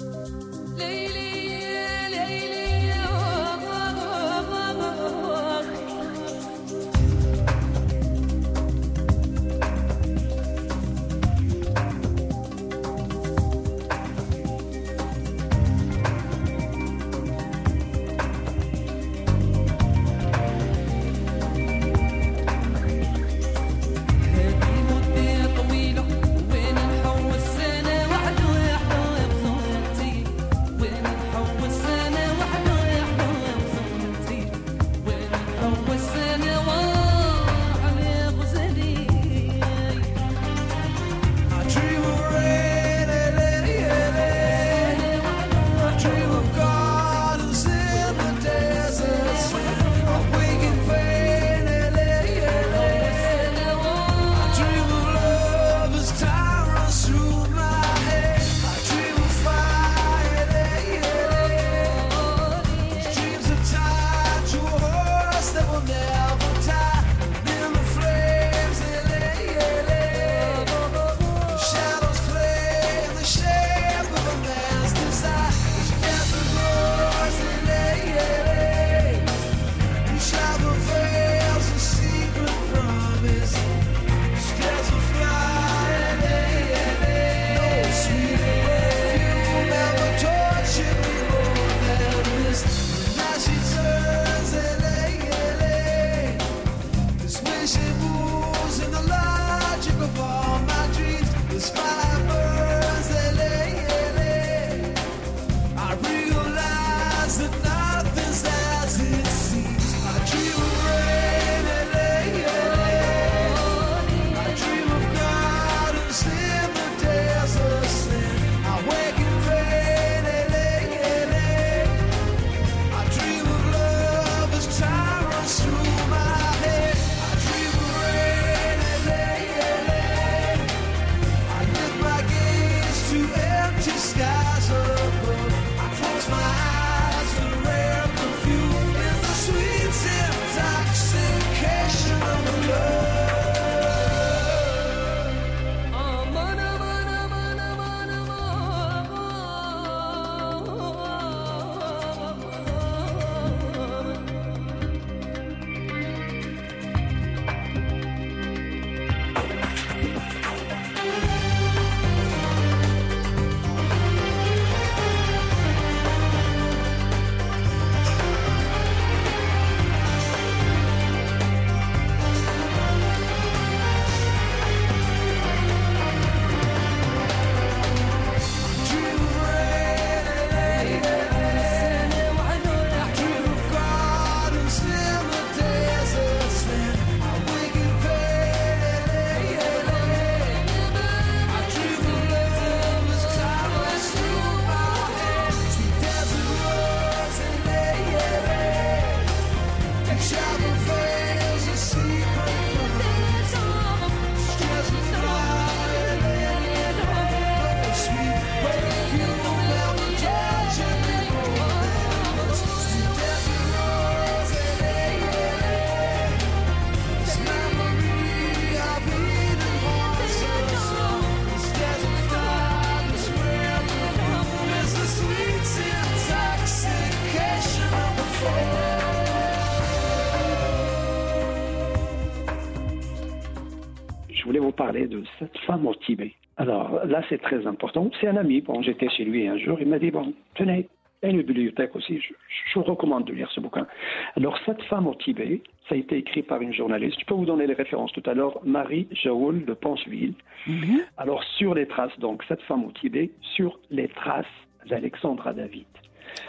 Parler de cette femme au Tibet. Alors là, c'est très important. C'est un ami. Bon, j'étais chez lui un jour. Il m'a dit bon, tenez, et une bibliothèque aussi. Je, je vous recommande de lire ce bouquin. Alors, cette femme au Tibet, ça a été écrit par une journaliste. Je peux vous donner les références tout à l'heure. Marie Jaoul de Ponceville. Mhm. Alors, sur les traces, donc, cette femme au Tibet, sur les traces d'Alexandra David.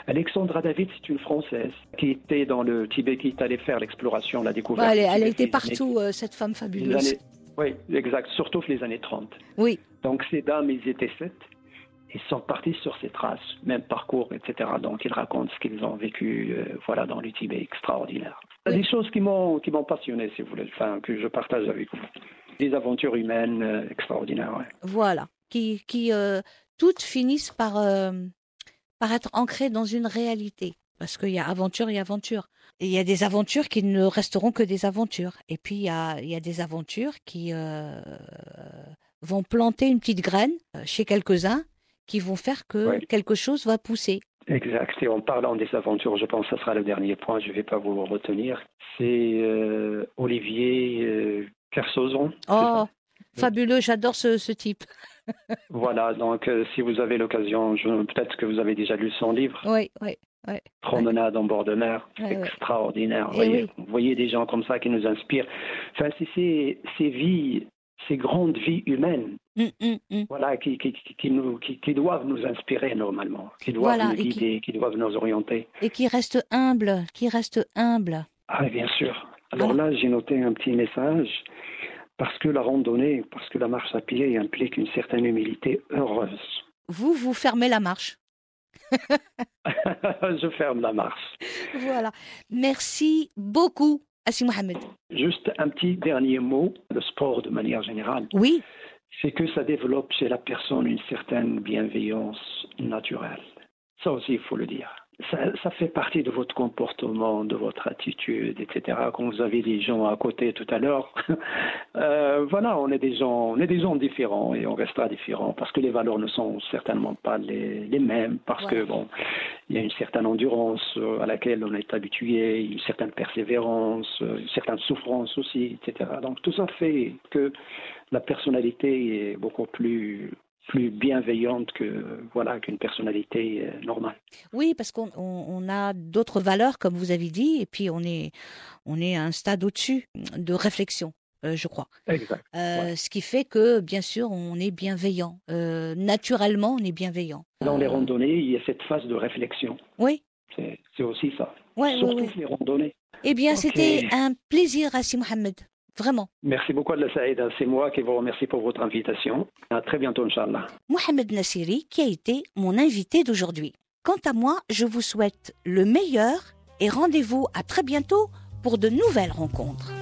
Alexandra David, c'est une Française qui était dans le Tibet, qui est allée faire l'exploration, la découverte. Bah, elle, elle était partout, euh, cette femme fabuleuse. Oui, exact, surtout les années 30. Oui, Donc ces dames, ils étaient sept. Ils sont partis sur ces traces, même parcours, etc. Donc ils racontent ce qu'ils ont vécu, euh, voilà, dans le Tibet, extraordinaire. Oui. Des choses qui m'ont qui m'ont passionné, si vous voulez, enfin que je partage avec vous. Des aventures humaines euh, extraordinaires. ouais. voilà. Qui, qui euh, toutes finissent par, par être ancrées dans une réalité. Parce qu'il y a aventure et aventure. Il y a des aventures qui ne resteront que des aventures. Et puis il y a, il y a des aventures qui euh, vont planter une petite graine euh, chez quelques-uns qui vont faire que Oui. quelque chose va pousser. Exact. Et en parlant des aventures, je pense que ce sera le dernier point. Je ne vais pas vous retenir. C'est euh, Olivier euh, Kersozon. Oh, fabuleux, j'adore ce, ce type. Voilà. Donc euh, si vous avez l'occasion, peut-être que vous avez déjà lu son livre. Oui, oui. Promenade en bord de mer, Ouais, ouais. extraordinaire. Eh Vous voyez, oui. vous voyez des gens comme ça qui nous inspirent. Enfin, c'est ces, ces vies, ces grandes vies humaines, Hum, hum, hum. voilà, qui, qui, qui, qui nous, qui, qui doivent nous inspirer normalement, qui doivent Voilà, nous guider, qui... doivent nous orienter. Et qui reste humble, qui reste humble. Ah, bien sûr. Alors Voilà. là, j'ai noté un petit message. Parce que la randonnée, parce que la marche à pied implique une certaine humilité heureuse. Vous, vous fermez la marche. Je ferme la marche. Voilà. Merci beaucoup, Assi Mohamed. Juste un petit dernier mot. Le sport, de manière générale, Oui, c'est que ça développe chez la personne une certaine bienveillance naturelle. Ça aussi, il faut le dire. Ça, ça fait partie de votre comportement, de votre attitude, etc. Quand vous avez des gens à côté tout à l'heure, euh, voilà, on est des gens, on est des gens différents et on restera différents parce que les valeurs ne sont certainement pas les, les mêmes parce que Voilà. bon, il y a une certaine endurance euh, à laquelle on est habitué, une certaine persévérance, euh, une certaine souffrance aussi, etc. Donc tout ça fait que la personnalité est beaucoup plus plus bienveillante que voilà qu'une personnalité euh, normale. oui, parce qu'on on, on a d'autres valeurs, comme vous avez dit, et puis on est, on est à un stade au-dessus de réflexion, euh, je crois. Exact. Euh, Ce qui fait que, bien sûr, on est bienveillant. Euh, naturellement, on est bienveillant. Dans les randonnées, il y a cette phase de réflexion. Oui, C'est aussi ça. ouais, oui, Surtout oui. les randonnées. Eh bien, c'était un plaisir, Assi Mohamed. Vraiment. Merci beaucoup, Allah Saïda. C'est moi qui vous remercie pour votre invitation. À très bientôt, Inch'Allah. Mohamed Nassiri, qui a été mon invité d'aujourd'hui. Quant à moi, je vous souhaite le meilleur et rendez-vous à très bientôt pour de nouvelles rencontres.